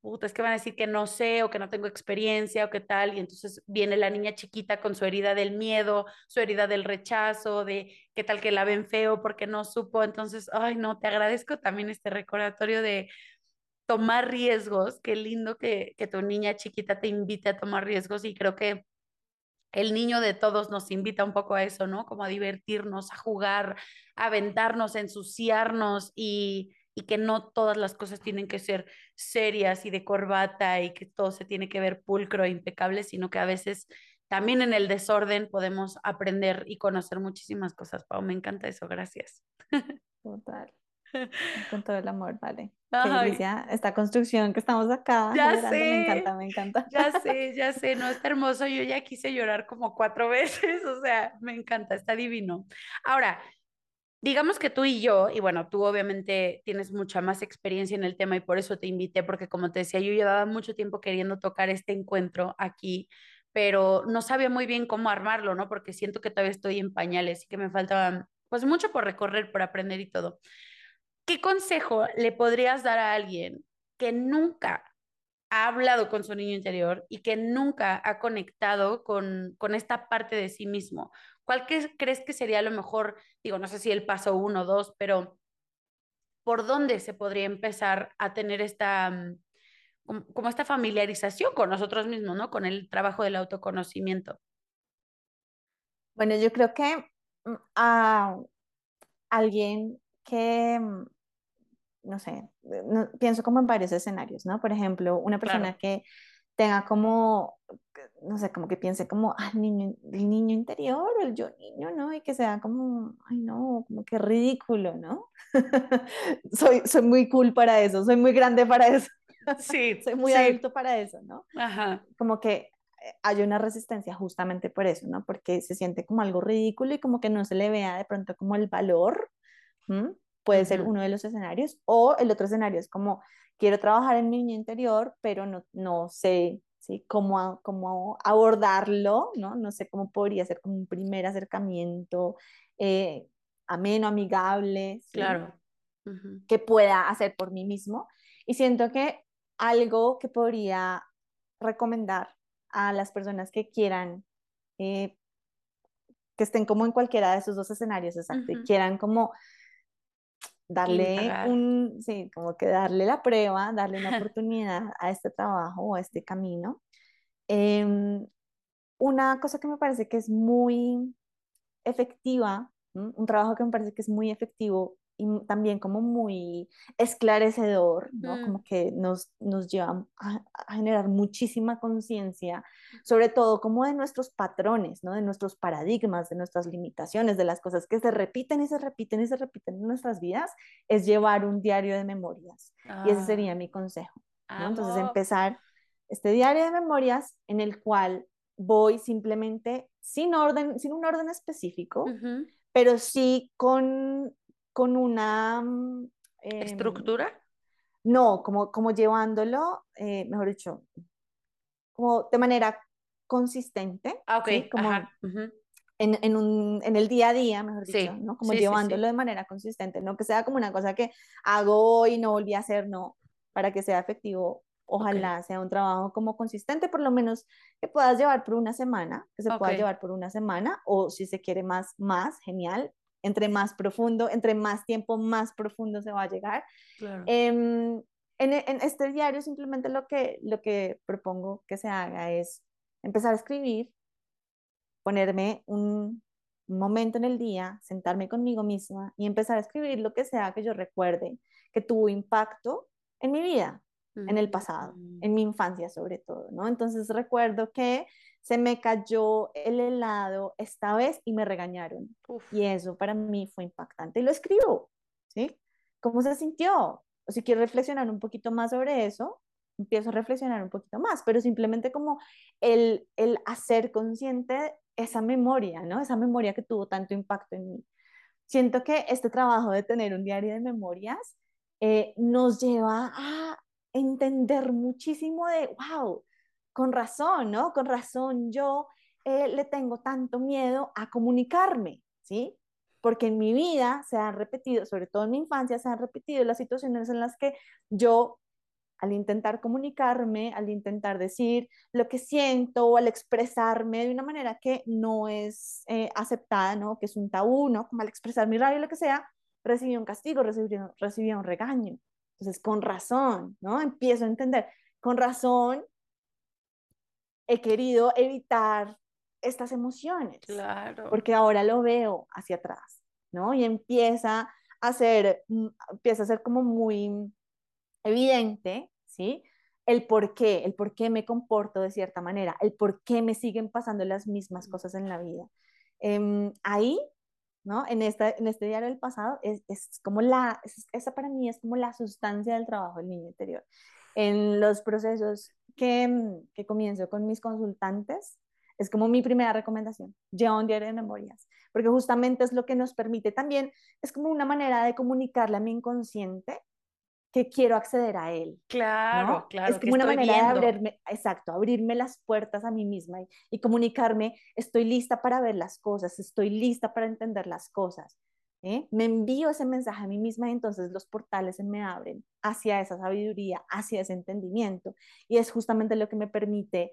puta, es que van a decir que no sé o que no tengo experiencia o qué tal, y entonces viene la niña chiquita con su herida del miedo, su herida del rechazo, de qué tal que la ven feo porque no supo, entonces, ay, no, te agradezco también este recordatorio de tomar riesgos, qué lindo que, que tu niña chiquita te invite a tomar riesgos y creo que el niño de todos nos invita un poco a eso, ¿no? Como a divertirnos, a jugar, a aventarnos, a ensuciarnos y, y que no todas las cosas tienen que ser serias y de corbata y que todo se tiene que ver pulcro e impecable, sino que a veces también en el desorden podemos aprender y conocer muchísimas cosas. Pau, me encanta eso, gracias. Total. Con todo el amor, vale. esta construcción que estamos acá. Ya sé. Me encanta, me encanta. Ya sé, ya sé, no está hermoso. Yo ya quise llorar como cuatro veces, o sea, me encanta, está divino. Ahora, digamos que tú y yo, y bueno, tú obviamente tienes mucha más experiencia en el tema y por eso te invité, porque como te decía, yo llevaba mucho tiempo queriendo tocar este encuentro aquí, pero no sabía muy bien cómo armarlo, ¿no? Porque siento que todavía estoy en pañales y que me faltaba pues mucho por recorrer, por aprender y todo. ¿Qué consejo le podrías dar a alguien que nunca ha hablado con su niño interior y que nunca ha conectado con, con esta parte de sí mismo? ¿Cuál crees que sería lo mejor? Digo, no sé si el paso uno o dos, pero ¿por dónde se podría empezar a tener esta, mm, como, esta familiarización con nosotros mismos, ¿no? Con el trabajo del autoconocimiento. Bueno, yo creo que mm, a alguien que, mm, no sé, pienso como en varios escenarios, ¿no? Por ejemplo, una persona que tenga como, no sé, como que piense como, ah, el niño, el niño interior, el yo niño, ¿no? Y que sea como, ay, no, como que ridículo, ¿no? soy, soy muy cool para eso, soy muy grande para eso. Sí. soy muy adulto para eso, ¿no? Ajá. Como que eh, hay una resistencia justamente por eso, ¿no? Porque se siente como algo ridículo y como que no se le vea de pronto como el valor Puede ser uno de los escenarios. O el otro escenario es como, quiero trabajar en mi niño interior, pero no, no sé ¿sí? cómo, cómo abordarlo, ¿no? No sé cómo podría ser como un primer acercamiento eh, ameno, amigable. Claro. Que pueda hacer por mí mismo. Y siento que algo que podría recomendar a las personas que quieran eh, que estén como en cualquiera de esos dos escenarios, exacto, y quieran como darle un, sí, como que darle la prueba, darle una oportunidad a este trabajo o a este camino. Em, una cosa que me parece que es muy efectiva, un trabajo que me parece que es muy efectivo y también como muy esclarecedor, ¿no? Mm. Como que nos, nos lleva a, generar muchísima conciencia, sobre todo como de nuestros patrones, ¿no? De nuestros paradigmas, de nuestras limitaciones, de las cosas que se repiten y se repiten y se repiten en nuestras vidas, es llevar un diario de memorias. Y ese sería ah. mi consejo, ¿no? Entonces empezar este diario de memorias en el cual voy simplemente sin orden, sin un orden específico, pero sí con, con una... Em, ¿Estructura? No, como, como llevándolo, eh, mejor dicho, como de manera consistente. Ah, ok. Como en, en, un, en, el día a día, mejor dicho, ¿no? Como llevándolo de manera consistente, no que sea como una cosa que hago y no volví a hacer, no, para que sea efectivo. Ojalá sea un trabajo como consistente, por lo menos que puedas llevar por una semana, que se pueda llevar por una semana, o si se quiere más, más, genial, entre más profundo, entre más tiempo, más profundo se va a llegar. Em, en, en, este diario simplemente lo que, lo que propongo que se haga es empezar a escribir, ponerme un, momento en el día, sentarme conmigo misma y empezar a escribir lo que sea que yo recuerde que tuvo impacto en mi vida, en el pasado, mm. en mi infancia sobre todo, ¿no? Entonces recuerdo que se me cayó el helado esta vez y me regañaron. Y eso para mí fue impactante. Y lo escribo, ¿sí? ¿Cómo se sintió? O si quiero reflexionar un poquito más sobre eso, empiezo a reflexionar un poquito más, pero simplemente como el, el hacer consciente esa memoria, ¿no? Esa memoria que tuvo tanto impacto en mí. Siento que este trabajo de tener un diario de memorias eh, nos lleva a entender muchísimo de, wow, con razón, ¿no? Con razón yo eh, le tengo tanto miedo a comunicarme, ¿sí? Porque en mi vida se han repetido, sobre todo en mi infancia, se han repetido las situaciones en las que yo, al intentar comunicarme, al intentar decir lo que siento o al expresarme de una manera que no es eh, aceptada, ¿no? Que es un tabú, ¿no? Como al expresar mi rabia, lo que sea, recibí un castigo, recibí, recibí un regaño. Entonces, con razón, ¿no? Empiezo a entender, con razón he querido evitar estas emociones. Claro. Porque ahora lo veo hacia atrás, ¿no? Y empieza a ser, mm, empieza a ser como muy evidente, ¿sí? El por qué, el por qué me comporto de cierta manera, el por qué me siguen pasando las mismas cosas en la vida. Em, ahí, ¿no? En, esta, en este diario del pasado, es, es como la, esa para mí es como la sustancia del trabajo del niño interior. En los procesos que, que comienzo con mis consultantes, es como mi primera recomendación, lleva un diario de memorias, porque justamente es lo que nos permite también, es como una manera de comunicarle a mi inconsciente que quiero acceder a él. Claro, claro. Es como una manera de abrirme, exacto, abrirme las puertas a mí misma y, y, comunicarme, estoy lista para ver las cosas, estoy lista para entender las cosas. ¿Eh? Me envío ese mensaje a mí misma y entonces los portales se me abren hacia esa sabiduría, hacia ese entendimiento. Y es justamente lo que me permite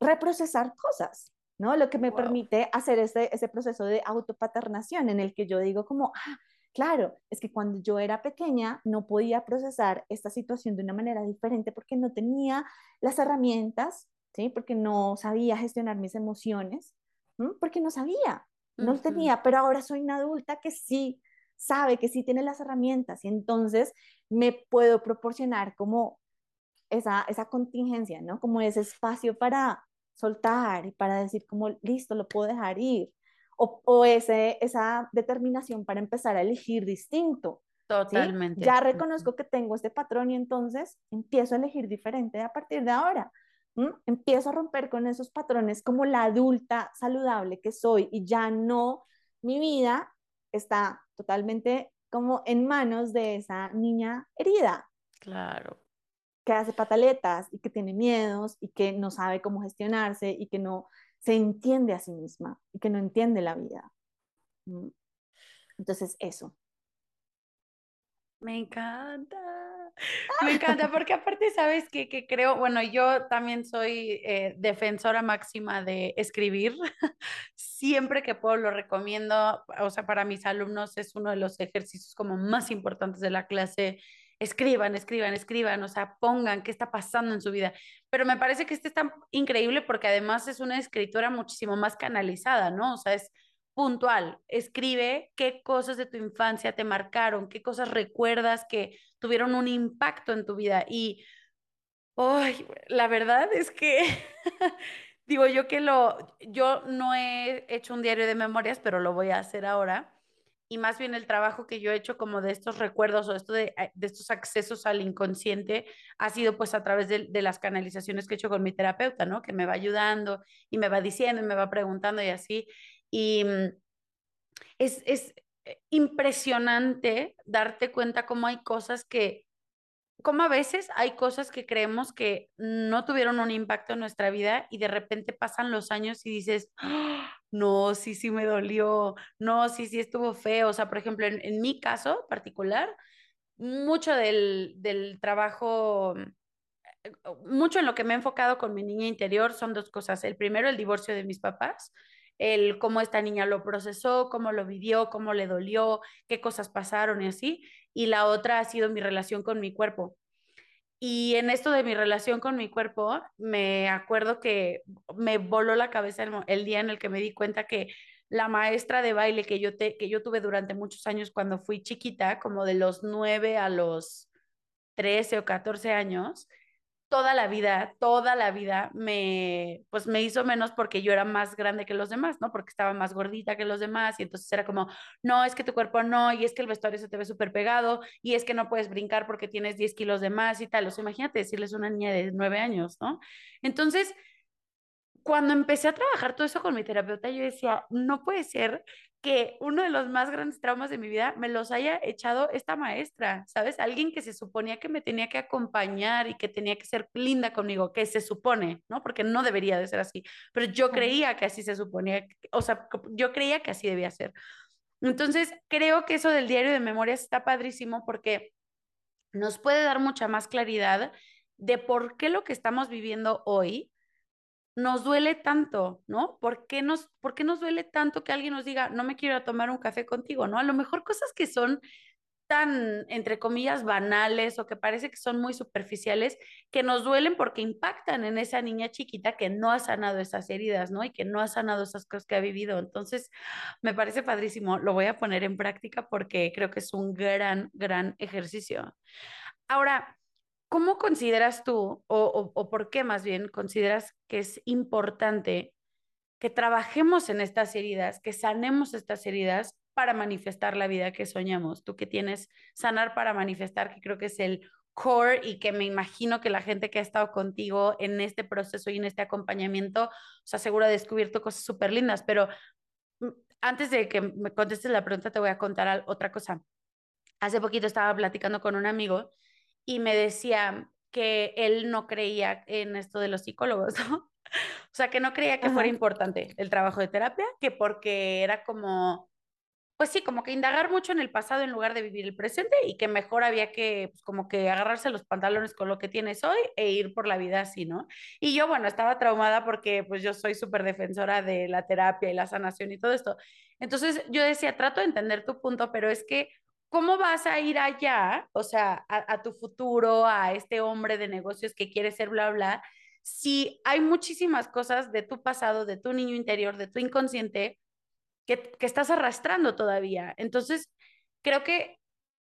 reprocesar cosas, ¿no? Lo que me permite hacer ese, ese proceso de autopaternación en el que yo digo como, ah, claro, es que cuando yo era pequeña no podía procesar esta situación de una manera diferente porque no tenía las herramientas, ¿sí? Porque no sabía gestionar mis emociones, porque no sabía, no tenía, pero ahora soy una adulta que sí sabe, que sí tiene las herramientas y entonces me puedo proporcionar como esa, esa contingencia, ¿no? Como ese espacio para soltar y para decir como, listo, lo puedo dejar ir. O, o ese, esa determinación para empezar a elegir distinto. Totalmente. Ya reconozco que tengo este patrón y entonces empiezo a elegir diferente a partir de ahora. Empiezo a romper con esos patrones como la adulta saludable que soy y ya no, mi vida está totalmente como en manos de esa niña herida. Claro. Que hace pataletas y que tiene miedos y que no sabe cómo gestionarse y que no se entiende a sí misma y que no entiende la vida. Entonces, eso. Me encanta. Me encanta porque aparte, ¿sabes qué? Que creo, bueno, yo también soy eh, defensora máxima de escribir. Siempre que puedo lo recomiendo. O sea, para mis alumnos es uno de los ejercicios como más importantes de la clase. Escriban, escriban, escriban, o sea, pongan qué está pasando en su vida. Pero me parece que este está increíble porque además es una escritura muchísimo más canalizada, ¿no? O sea, es puntual. Escribe qué cosas de tu infancia te marcaron, qué cosas recuerdas que tuvieron un impacto en tu vida. Y ay, la verdad es que digo yo que lo, yo no he hecho un diario de memorias, pero lo voy a hacer ahora. y más bien el trabajo que yo he hecho como de estos recuerdos o esto de, eh, de estos accesos al inconsciente ha sido pues a través de, de, las canalizaciones que he hecho con mi terapeuta, ¿no? Que me va ayudando y me va diciendo y me va preguntando y así. Y mm, es, es eh, impresionante darte cuenta cómo hay cosas que, como a veces hay cosas que creemos que no tuvieron un impacto en nuestra vida y de repente pasan los años y dices, ¡Ah! no, sí, sí me dolió, no, sí, sí estuvo feo. O sea, por ejemplo, en, en mi caso particular, mucho del, del trabajo, eh, mucho en lo que me he enfocado con mi niña interior son dos cosas. El primero, el divorcio de mis papás el cómo esta niña lo procesó, cómo lo vivió, cómo le dolió, qué cosas pasaron y así. Y la otra ha sido mi relación con mi cuerpo. Y en esto de mi relación con mi cuerpo, me acuerdo que me voló la cabeza el, día en el que me di cuenta que la maestra de baile que yo, te, que yo tuve durante muchos años cuando fui chiquita, como de los 9 a los 13 o 14 años, toda la vida, toda la vida me, pues me hizo menos porque yo era más grande que los demás, ¿no? Porque estaba más gordita que los demás y entonces era como, no, es que tu cuerpo no, y es que el vestuario se te ve súper pegado, y es que no puedes brincar porque tienes 10 kilos de más y tal. O sea, imagínate decirles a una niña de 9 años, ¿no? Entonces, cuando empecé a trabajar todo eso con mi terapeuta, yo decía, no puede ser que uno de los más grandes traumas de mi vida me los haya echado esta maestra, ¿sabes? Alguien que se suponía que me tenía que acompañar y que tenía que ser linda conmigo, que se supone, ¿no? Porque no debería de ser así, pero yo creía que así se suponía, o sea, yo creía que así debía ser. Entonces, creo que eso del diario de memorias está padrísimo porque nos puede dar mucha más claridad de por qué lo que estamos viviendo hoy nos duele tanto, ¿no? ¿Por qué nos, por qué nos duele tanto que alguien nos diga, no me quiero tomar un café contigo, ¿no? A lo mejor cosas que son tan, entre comillas, banales o que parece que son muy superficiales, que nos duelen porque impactan en esa niña chiquita que no ha sanado esas heridas, ¿no? Y que no ha sanado esas cosas que ha vivido. Entonces, me parece padrísimo, lo voy a poner en práctica porque creo que es un gran, gran ejercicio. Ahora, ¿Cómo consideras tú, o, por qué más bien consideras que es importante que trabajemos en estas heridas, que sanemos estas heridas para manifestar la vida que soñamos? Tú que tienes sanar para manifestar, que creo que es el core y que me imagino que la gente que ha estado contigo en este proceso y en este acompañamiento, o sea, seguro ha descubierto cosas súper lindas, pero mm, antes de que me contestes la pregunta, te voy a contar otra cosa. Hace poquito estaba platicando con un amigo y me decía que él no creía en esto de los psicólogos, ¿no? O sea, que no creía que fuera importante el trabajo de terapia, que porque era como, pues sí, como que indagar mucho en el pasado en lugar de vivir el presente y que mejor había que, pues como que agarrarse los pantalones con lo que tienes hoy e ir por la vida así, ¿no? Y yo, bueno, estaba traumada porque pues yo soy súper defensora de la terapia y la sanación y todo esto. Entonces yo decía, trato de entender tu punto, pero es que ¿cómo vas a ir allá, o sea, a, tu futuro, a este hombre de negocios que quiere ser bla, bla, si hay muchísimas cosas de tu pasado, de tu niño interior, de tu inconsciente, que, que estás arrastrando todavía? Entonces, creo que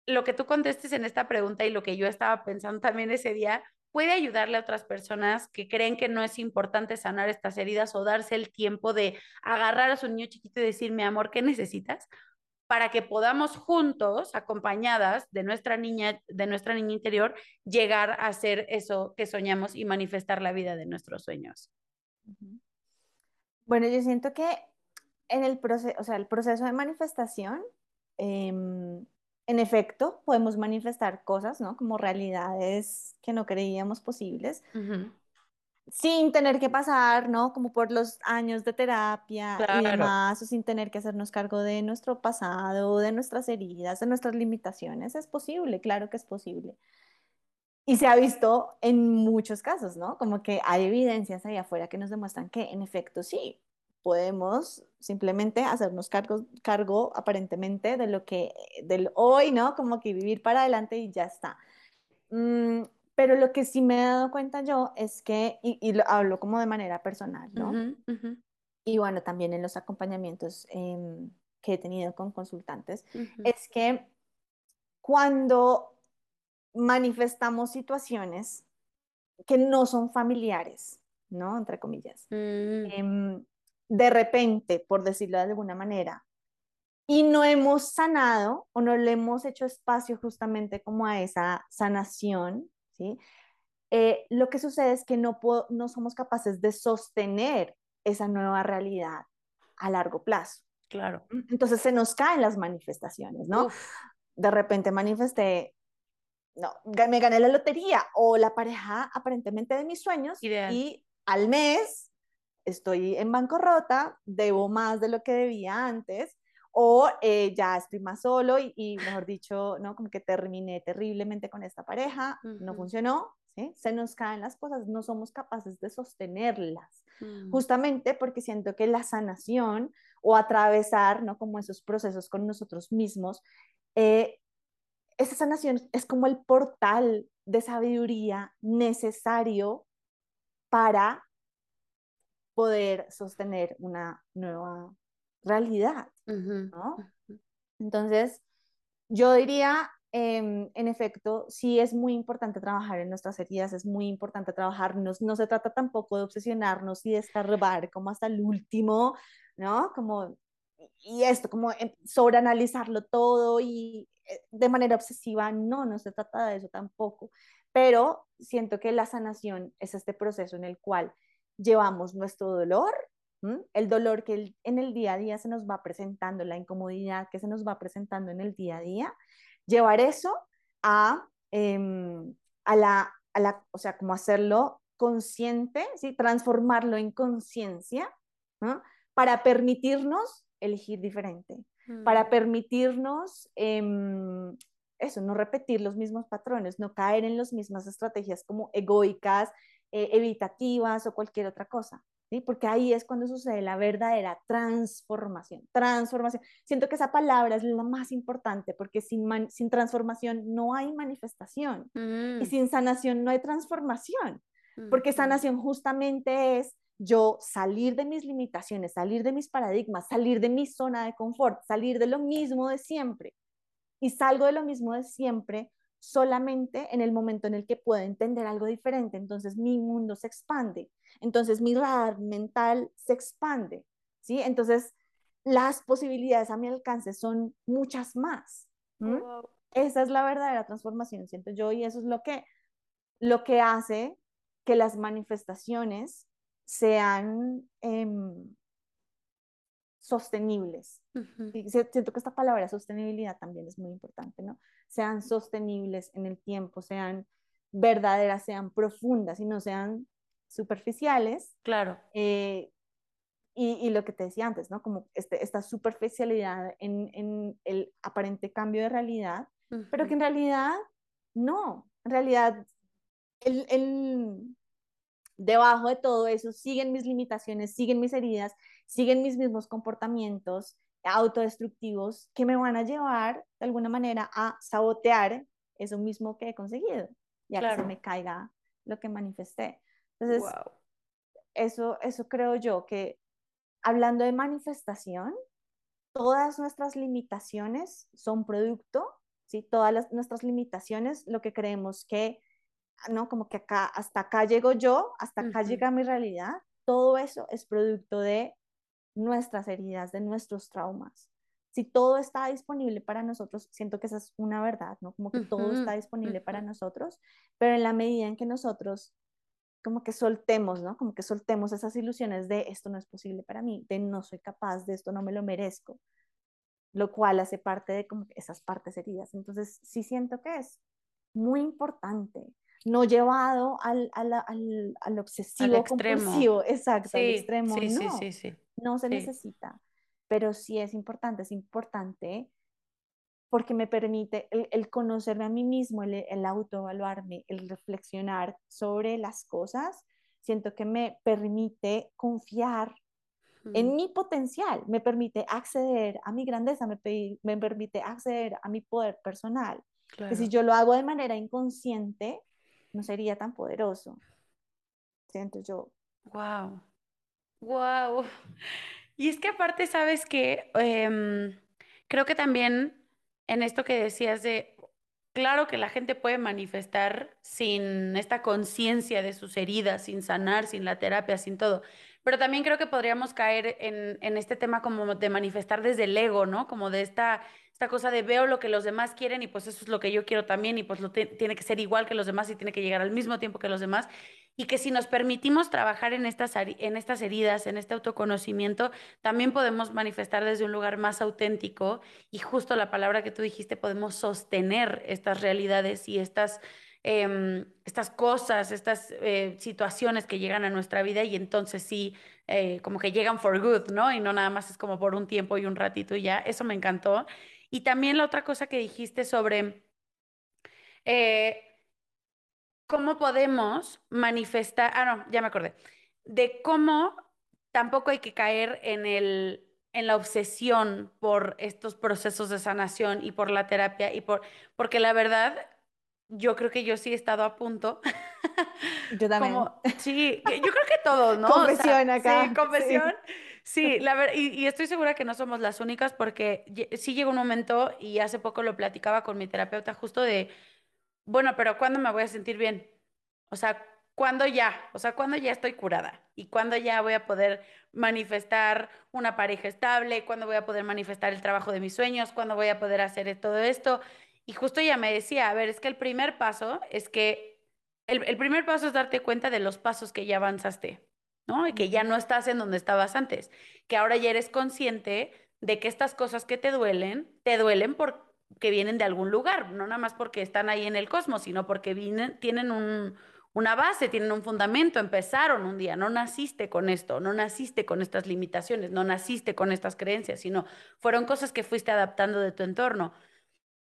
lo que tú contestes en esta pregunta y lo que yo estaba pensando también ese día puede ayudarle a otras personas que creen que no es importante sanar estas heridas o darse el tiempo de agarrar a su niño chiquito y decir, mi amor, ¿qué necesitas? Para que podamos juntos, acompañadas de nuestra niña, de nuestra niña interior, llegar a hacer eso que soñamos y manifestar la vida de nuestros sueños. Bueno, yo siento que en el proceso, o sea, el proceso de manifestación, em, en efecto, podemos manifestar cosas, ¿no? Como realidades que no creíamos posibles sin tener que pasar, ¿no? Como por los años de terapia y demás, o sin tener que hacernos cargo de nuestro pasado, de nuestras heridas, de nuestras limitaciones. Es posible, claro que es posible. Y se ha visto en muchos casos, ¿no? Como que hay evidencias ahí afuera que nos demuestran que en efecto sí, podemos simplemente hacernos cargo, cargo aparentemente de lo que, del hoy, ¿no? Como que vivir para adelante y ya está. Mm, pero lo que sí me he dado cuenta yo es que, y, lo hablo como de manera personal, ¿no? Y bueno, también en los acompañamientos em, que he tenido con consultantes, es que cuando manifestamos situaciones que no son familiares, ¿no? Entre comillas. Mm. Em, de repente, por decirlo de alguna manera, y no hemos sanado o no le hemos hecho espacio justamente como a esa sanación, ¿sí? Eh, lo que sucede es que no, no somos capaces de sostener esa nueva realidad a largo plazo. Claro. Entonces se nos caen las manifestaciones, ¿no? De repente manifesté, no, me gané la lotería o la pareja aparentemente de mis sueños y al mes estoy en bancarrota, debo más de lo que debía antes o eh, ya estoy más solo y, mejor dicho, ¿no? Como que terminé terriblemente con esta pareja, no funcionó, ¿sí? Se nos caen las cosas, no somos capaces de sostenerlas, mm. justamente porque siento que la sanación o atravesar, ¿no? Como esos procesos con nosotros mismos, eh, esa sanación es como el portal de sabiduría necesario para poder sostener una nueva realidad, ¿no? Entonces, yo diría, em, en efecto, sí es muy importante trabajar en nuestras heridas, es muy importante trabajarnos, no se trata tampoco de obsesionarnos y de escarbar como hasta el último, ¿no? Como, y esto, como sobreanalizarlo todo y eh, de manera obsesiva, no, no se trata de eso tampoco, pero siento que la sanación es este proceso en el cual llevamos nuestro dolor el dolor que en el día a día se nos va presentando, la incomodidad que se nos va presentando en el día a día, llevar eso a, em, a, la, a la, o sea, como hacerlo consciente, ¿sí? transformarlo en conciencia, para permitirnos elegir diferente, para mm. permitirnos em, eso, no repetir los mismos patrones, no caer en las mismas estrategias como egoicas, eh, evitativas o cualquier otra cosa. Porque ahí es cuando sucede la verdadera transformación. Transformación. Siento que esa palabra es la más importante porque sin, sin transformación no hay manifestación y mm. sin sanación no hay transformación. Porque sanación justamente es yo salir de mis limitaciones, salir de mis paradigmas, salir de mi zona de confort, salir de lo mismo de siempre. Y salgo de lo mismo de siempre solamente en el momento en el que puedo entender algo diferente. Entonces mi mundo se expande entonces mi radar mental se expande, ¿sí? Entonces las posibilidades a mi alcance son muchas más. Esa es la verdadera transformación, siento yo, y eso es lo que, lo que hace que las manifestaciones sean em, sostenibles. siento que esta palabra sostenibilidad también es muy importante, ¿no? Sean sostenibles en el tiempo, sean verdaderas, sean profundas y no sean superficiales. Claro. Eh, y, lo que te decía antes, ¿no? Como este, esta superficialidad en, el aparente cambio de realidad, pero que en realidad no, en realidad el, debajo de todo eso siguen mis limitaciones, siguen mis heridas, siguen mis mismos comportamientos autodestructivos que me van a llevar de alguna manera a sabotear eso mismo que he conseguido, ya que se me caiga lo que manifesté. Entonces, eso, eso creo yo que hablando de manifestación, todas nuestras limitaciones son producto, ¿sí? Todas las, nuestras limitaciones, lo que creemos que, ¿no? Como que acá, hasta acá llego yo, hasta acá llega mi realidad, todo eso es producto de nuestras heridas, de nuestros traumas. Si todo está disponible para nosotros, siento que esa es una verdad, ¿no? Como que todo está disponible para nosotros, pero en la medida en que nosotros como que soltemos, ¿no? Como que soltemos esas ilusiones de esto no es posible para mí, de no soy capaz, de esto no me lo merezco, lo cual hace parte de como esas partes heridas. Entonces, sí siento que es muy importante, no llevado al, al, al, al obsesivo al compulsivo, exacto, al extremo, sí, no, sí, sí, no se necesita, pero sí es importante, es importante porque me permite el, conocerme a mí mismo, el, el autoevaluarme, el reflexionar sobre las cosas, siento que me permite confiar en mi potencial, me permite acceder a mi grandeza, me, me permite acceder a mi poder personal. Que si yo lo hago de manera inconsciente, no sería tan poderoso. Siento yo. Wow. Wow. Y es que aparte, sabes que em, creo que también en esto que decías de, claro que la gente puede manifestar sin esta conciencia de sus heridas, sin sanar, sin la terapia, sin todo, Pero también creo que podríamos caer en, en este tema como de manifestar desde el ego, ¿no? Como de esta, esta cosa de veo lo que los demás quieren y pues eso es lo que yo quiero también y pues lo tiene que ser igual que los demás y tiene que llegar al mismo tiempo que los demás. Y que si nos permitimos trabajar en estas, en estas heridas, en este autoconocimiento, también podemos manifestar desde un lugar más auténtico y justo la palabra que tú dijiste, podemos sostener estas realidades y estas Em, estas cosas, estas eh, situaciones que llegan a nuestra vida y entonces sí, eh, como que llegan for good, ¿no? Y no nada más es como por un tiempo y un ratito y ya, eso me encantó. Y también la otra cosa que dijiste sobre eh, cómo podemos manifestar, ah, no, ya me acordé, de cómo tampoco hay que caer en el en la obsesión por estos procesos de sanación y por la terapia y por porque la verdad yo creo que yo sí he estado a punto. Yo también. sí, yo creo que todos, ¿no? Confesión acá. Sí, confesión. Sí, la verdad, y, estoy segura que no somos las únicas porque sí llegó un momento y hace poco lo platicaba con mi terapeuta justo de, bueno, pero ¿cuándo me voy a sentir bien? O sea, ¿cuándo ya? O sea, ¿cuándo ya estoy curada? ¿Y cuándo ya voy a poder manifestar una pareja estable? ¿Cuándo voy a poder manifestar el trabajo de mis sueños? ¿Cuándo voy a poder hacer todo esto? Y justo ella me decía, a ver, es que el primer paso es que, el, primer paso es darte cuenta de los pasos que ya avanzaste, que ya no estás en donde estabas antes, que ahora ya eres consciente de que estas cosas que te duelen, te duelen porque vienen de algún lugar, no nada más porque están ahí en el cosmos, sino porque vienen, tienen un, una base, tienen un fundamento, empezaron un día, no naciste con esto, no naciste con estas limitaciones, no naciste con estas creencias, sino fueron cosas que fuiste adaptando de tu entorno.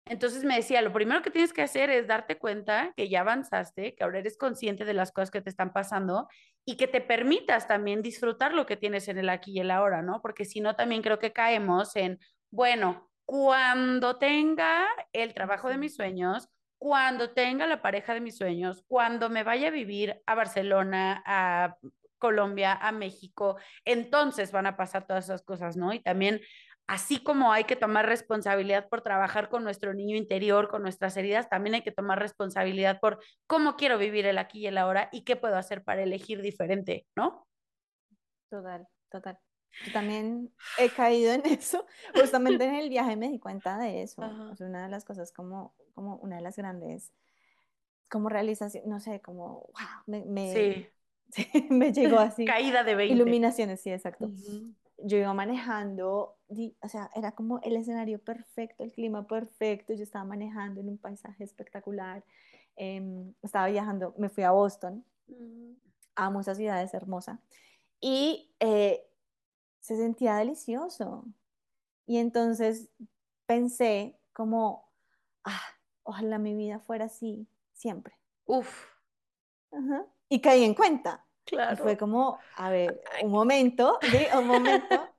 Entonces me decía, lo primero que tienes que hacer es darte cuenta que ya avanzaste, que ahora eres consciente de las cosas que te están pasando y que te permitas también disfrutar lo que tienes en el aquí y el ahora, ¿no? Porque si no, también creo que caemos en, bueno, cuando tenga el trabajo de mis sueños, cuando tenga la pareja de mis sueños, cuando me vaya a vivir a Barcelona, a Colombia, a México, entonces van a pasar todas esas cosas, ¿no? Y también así como hay que tomar responsabilidad por trabajar con nuestro niño interior, con nuestras heridas, también hay que tomar responsabilidad por cómo quiero vivir el aquí y el ahora y qué puedo hacer para elegir diferente, ¿no? Total, total. Yo también he caído en eso. Justamente en el viaje me di cuenta de eso. Es una de las cosas como, como una de las grandes, como realización, no sé, como, wow, me, sí. me llegó así. Caída de 20. Iluminaciones, sí, exacto yo iba manejando, o sea, era como el escenario perfecto, el clima perfecto, yo estaba manejando en un paisaje espectacular, em, estaba viajando, me fui a Boston, mm. amo esa ciudad, es hermosa, y eh, se sentía delicioso. Y entonces pensé como, ah, ojalá mi vida fuera así siempre. Uf. Y caí en cuenta y fue como, a ver, un momento, ¿sí? un momento,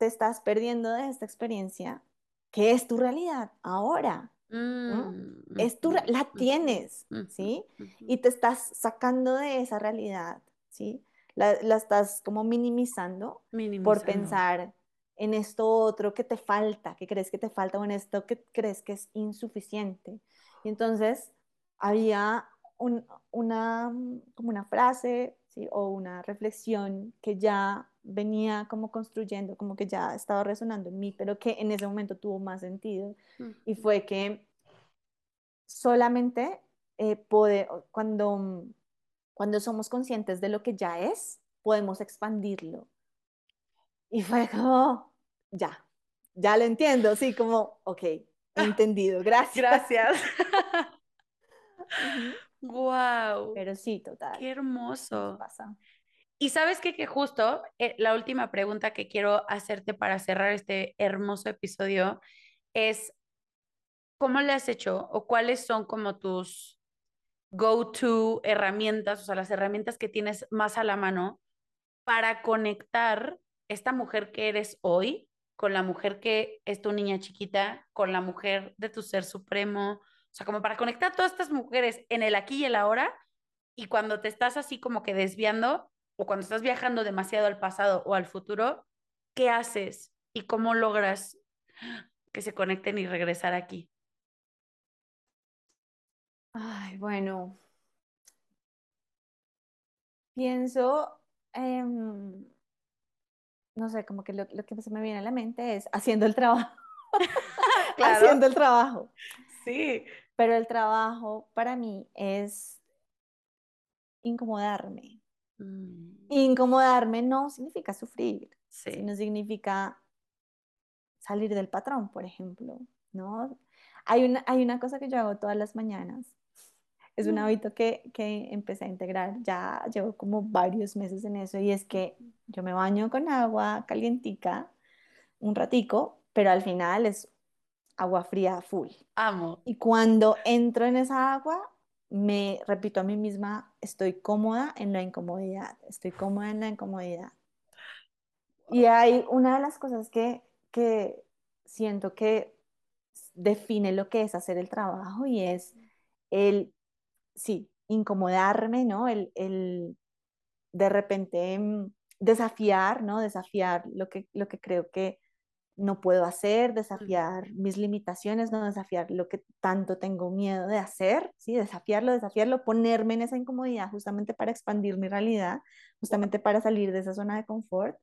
te estás perdiendo de esta experiencia, que es tu realidad ahora. Mm, es tu, la tienes, ¿sí? Y te estás sacando de esa realidad, ¿sí? La, la estás como minimizando, por pensar en esto otro que te falta, que crees que te falta, o en esto que crees que es insuficiente. Y entonces había una, como una frase ¿sí? o una reflexión que ya venía como construyendo, como que ya estaba resonando en mí, pero que en ese momento tuvo más sentido. Y fue que solamente eh, cuando, cuando somos conscientes de lo que ya es, podemos expandirlo. Y fue como, ya, ya lo entiendo, sí, como, ok, entendido, gracias. Gracias. Wow. Pero sí, total. Qué hermoso. Pasa. Y sabes qué? que justo eh, la última pregunta que quiero hacerte para cerrar este hermoso episodio es, ¿cómo le has hecho o cuáles son como tus go-to herramientas, o sea, las herramientas que tienes más a la mano para conectar esta mujer que eres hoy con la mujer que es tu niña chiquita, con la mujer de tu ser supremo, o sea, como para conectar a todas estas mujeres en el aquí y el ahora, y cuando te estás así como que desviando, o cuando estás viajando demasiado al pasado o al futuro, ¿qué haces? ¿Y cómo logras que se conecten y regresar aquí? Ay, bueno. Pienso em, no sé, como que lo, lo, que se me viene a la mente es haciendo el trabajo. haciendo el trabajo. Sí. Pero el trabajo para mí es incomodarme. Mm. Incomodarme no significa sufrir, sí. sino significa salir del patrón, por ejemplo, ¿no? Hay una, hay una cosa que yo hago todas las mañanas. Es un mm. hábito que, que empecé a integrar, ya llevo como varios meses en eso, y es que yo me baño con agua calientica un ratico, pero al final es agua fría full. Amo. Y cuando entro en esa agua, me repito a mí misma, estoy cómoda en la incomodidad, estoy cómoda en la incomodidad. Y hay una de las cosas que, que siento que define lo que es hacer el trabajo y es el, sí, incomodarme, ¿no? El, el de repente mm, desafiar, ¿no? Desafiar lo que, lo que creo que no puedo hacer, desafiar mis limitaciones, no desafiar lo que tanto tengo miedo de hacer, ¿sí? desafiarlo, desafiarlo, ponerme en esa incomodidad justamente para expandir mi realidad, justamente para salir de esa zona de confort,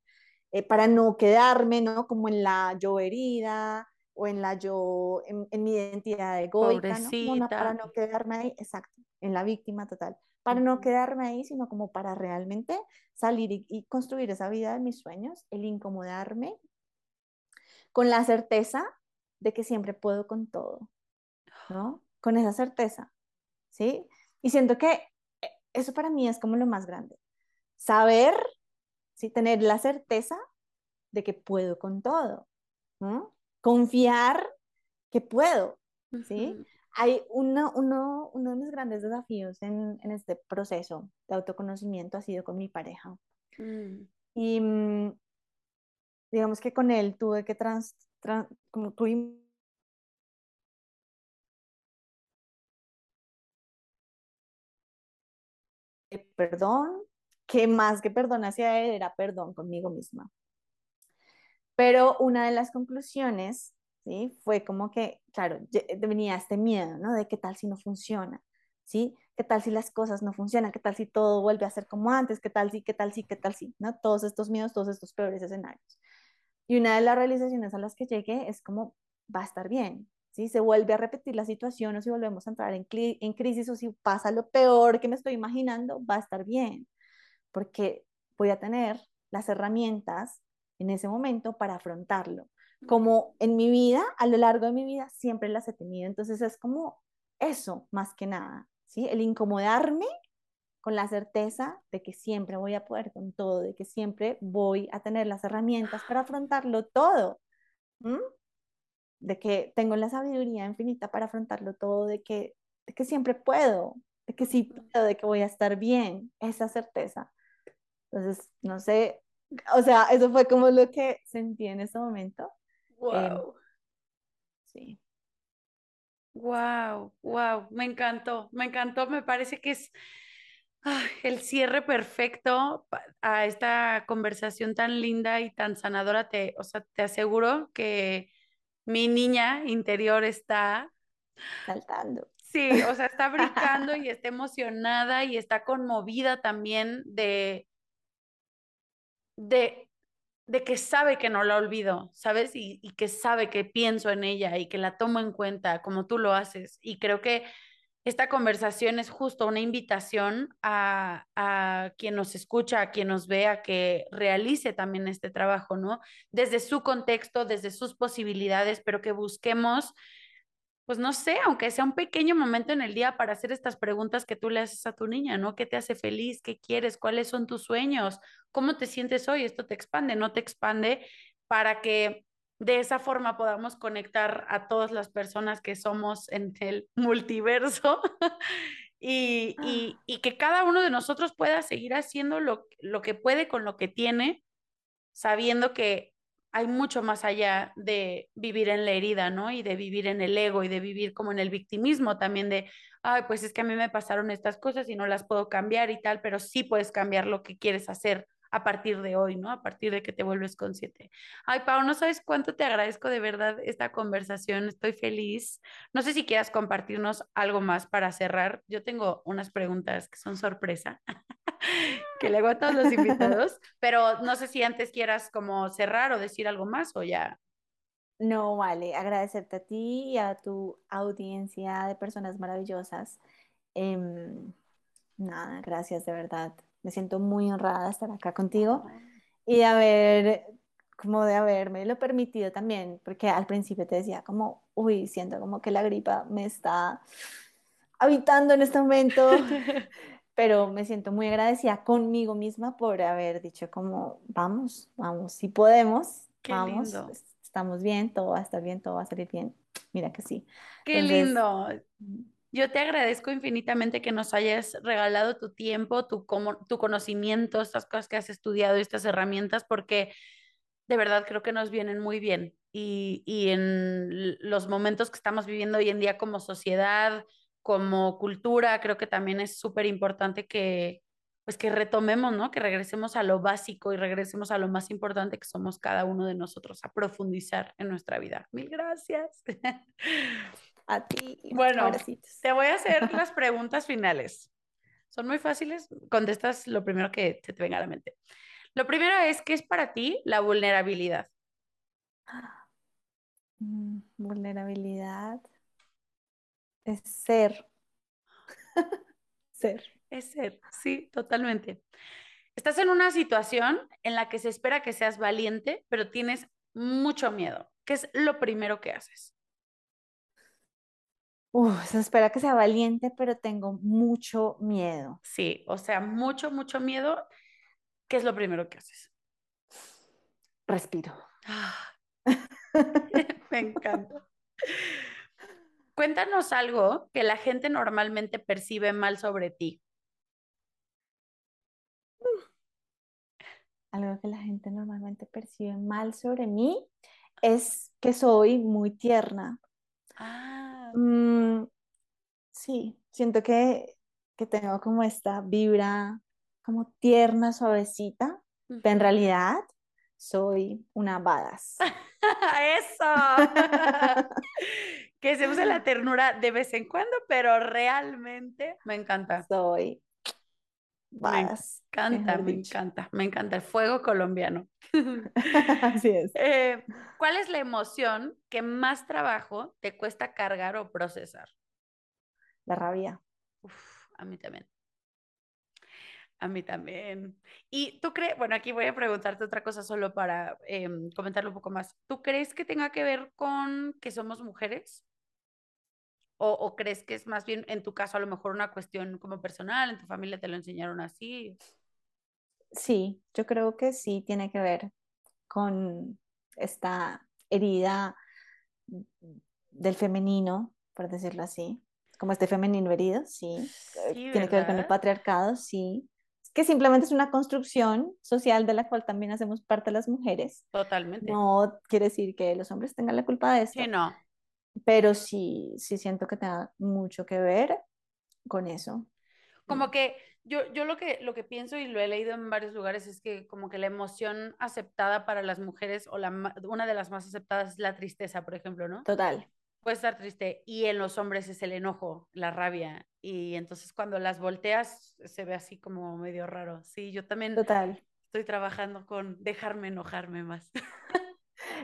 eh, para no quedarme ¿no? como en la yo herida o en la yo, en, mi identidad egoica, ¿no? para no quedarme ahí, exacto, en la víctima total, para no quedarme ahí, sino como para realmente salir y, y construir esa vida de mis sueños, el incomodarme con la certeza de que siempre puedo con todo, ¿no? Con esa certeza, ¿sí? Y siento que eh, eso para mí es como lo más grande. Saber, ¿sí? Tener la certeza de que puedo con todo, ¿no? Confiar que puedo, ¿sí? Hay uno, uno, uno, de mis grandes desafíos en, en, este proceso de autoconocimiento ha sido con mi pareja. Mm. Y mm, digamos que con él tuve que trans, como perdón, que más que perdón hacia él era perdón conmigo misma. Pero una de las conclusiones, ¿sí? Fue como que, claro, venía este miedo, ¿no? De qué tal si no funciona, ¿sí? ¿Qué tal si las cosas no funcionan? ¿Qué tal si todo vuelve a ser como antes? ¿Qué tal si, qué tal si, qué tal si, ¿no? Todos estos miedos, todos estos peores escenarios. Y una de las realizaciones a las que llegué es como, va a estar bien, si se vuelve a repetir la situación o si volvemos a entrar en, en crisis o si pasa lo peor que me estoy imaginando, va a estar bien, porque voy a tener las herramientas en ese momento para afrontarlo. Como en mi vida, a lo largo de mi vida, siempre las he tenido. Entonces es como eso, más que nada, ¿sí? El incomodarme con la certeza de que siempre voy a poder con todo, de que siempre voy a tener las herramientas para afrontarlo todo, de que tengo la sabiduría infinita para afrontarlo todo, de que, de que siempre puedo, de que sí puedo, de que voy a estar bien, esa certeza. Entonces, no sé, o sea, eso fue como lo que sentí en ese momento. Wow. sí. Wow, wow, me encantó, me encantó, me parece que es el cierre perfecto a esta conversación tan linda y tan sanadora. Te, o sea, te aseguro que mi niña interior está saltando. Sí, o sea, está brincando y está emocionada y está conmovida también de, de, de que sabe que no la olvido, ¿sabes? Y, y que sabe que pienso en ella y que la tomo en cuenta como tú lo haces. Y creo que esta conversación es justo una invitación a, quien nos escucha, a quien nos ve, a que realice también este trabajo, ¿no? Desde su contexto, desde sus posibilidades, pero que busquemos, pues no sé, aunque sea un pequeño momento en el día para hacer estas preguntas que tú le haces a tu niña, ¿no? ¿Qué te hace feliz? ¿Qué quieres? ¿Cuáles son tus sueños? ¿Cómo te sientes hoy? Esto te expande, no te expande para que de esa forma podamos conectar a todas las personas que somos en el multiverso y, y, y, que cada uno de nosotros pueda seguir haciendo lo, lo que puede con lo que tiene, sabiendo que hay mucho más allá de vivir en la herida, ¿no? Y de vivir en el ego y de vivir como en el victimismo también de, ay, pues es que a mí me pasaron estas cosas y no las puedo cambiar y tal, pero sí puedes cambiar lo que quieres hacer a partir de hoy, ¿no? A partir de que te vuelves consciente. Ay, Pau, no sabes cuánto te agradezco de verdad esta conversación, estoy feliz. No sé si quieras compartirnos algo más para cerrar. Yo tengo unas preguntas que son sorpresa. que le hago a todos los invitados, pero no sé si antes quieras como cerrar o decir algo más o ya. No, vale, agradecerte a ti y a tu audiencia de personas maravillosas. Em, nada, gracias de verdad. Me siento muy honrada de estar acá contigo y de haber, como de haberme lo permitido también, porque al principio te decía como, uy, siento como que la gripa me está habitando en este momento, pero me siento muy agradecida conmigo misma por haber dicho como, vamos, vamos, si podemos, Qué vamos, lindo. estamos bien, todo va a estar bien, todo va a salir bien. Mira que sí. Qué Entonces, lindo. Yo te agradezco infinitamente que nos hayas regalado tu tiempo, tu, como, tu conocimiento, estas cosas que has estudiado, estas herramientas, porque de verdad creo que nos vienen muy bien. Y, y en los momentos que estamos viviendo hoy en día como sociedad, como cultura, creo que también es súper importante que, pues que retomemos, ¿no? Que regresemos a lo básico y regresemos a lo más importante que somos cada uno de nosotros, a profundizar en nuestra vida. Mil gracias. a ti, Bueno, abracitos. te voy a hacer las preguntas finales. Son muy fáciles, contestas lo primero que se te venga a la mente. Lo primero es, ¿qué es para ti la vulnerabilidad? Mm, Vulnerabilidad es ser. ser. Es ser, sí, totalmente. Estás en una situación en la que se espera que seas valiente, pero tienes mucho miedo. ¿Qué es lo primero que haces? Uf, se espera que sea valiente, pero tengo mucho miedo. Sí, o sea, mucho, mucho miedo. ¿Qué es lo primero que haces? Respiro. Ah, me encanta. Cuéntanos algo que la gente normalmente percibe mal sobre ti. Algo que la gente normalmente percibe mal sobre mí es que soy muy tierna. Ah, Mm, sí, siento que, que tengo como esta vibra como tierna, suavecita, pero en realidad soy una badass. Eso. Que se use la ternura de vez en cuando, pero realmente me encanta. Soy Me encanta, me dicho. encanta, me encanta el fuego colombiano. Así es. Eh, ¿cuál es la emoción que más trabajo te cuesta cargar o procesar? La rabia. Uf, a mí también. A mí también. Y tú crees, bueno, aquí voy a preguntarte otra cosa solo para em, comentarlo un poco más. ¿Tú crees que tenga que ver con que somos mujeres? ¿O, o crees que es más bien, en tu caso, a lo mejor una cuestión como personal, en tu familia te lo enseñaron así? Sí, yo creo que sí tiene que ver con esta herida del femenino, por decirlo así, como este femenino herido, sí, eh, Sí, tiene que ver con el patriarcado, sí, Es que simplemente es una construcción social de la cual también hacemos parte las mujeres. Totalmente. No quiere decir que los hombres tengan la culpa de Sí, esto, no. Pero sí, sí siento que tenga mucho que ver con eso. Como que yo, yo lo que, lo que pienso y lo he leído en varios lugares es que como que la emoción aceptada para las mujeres o la, una de las más aceptadas es la tristeza, por ejemplo, ¿no? Total, Puede estar triste y en los hombres es el enojo, la rabia y entonces cuando las volteas se ve así como medio raro. Sí, yo también total. estoy trabajando con dejarme enojarme más.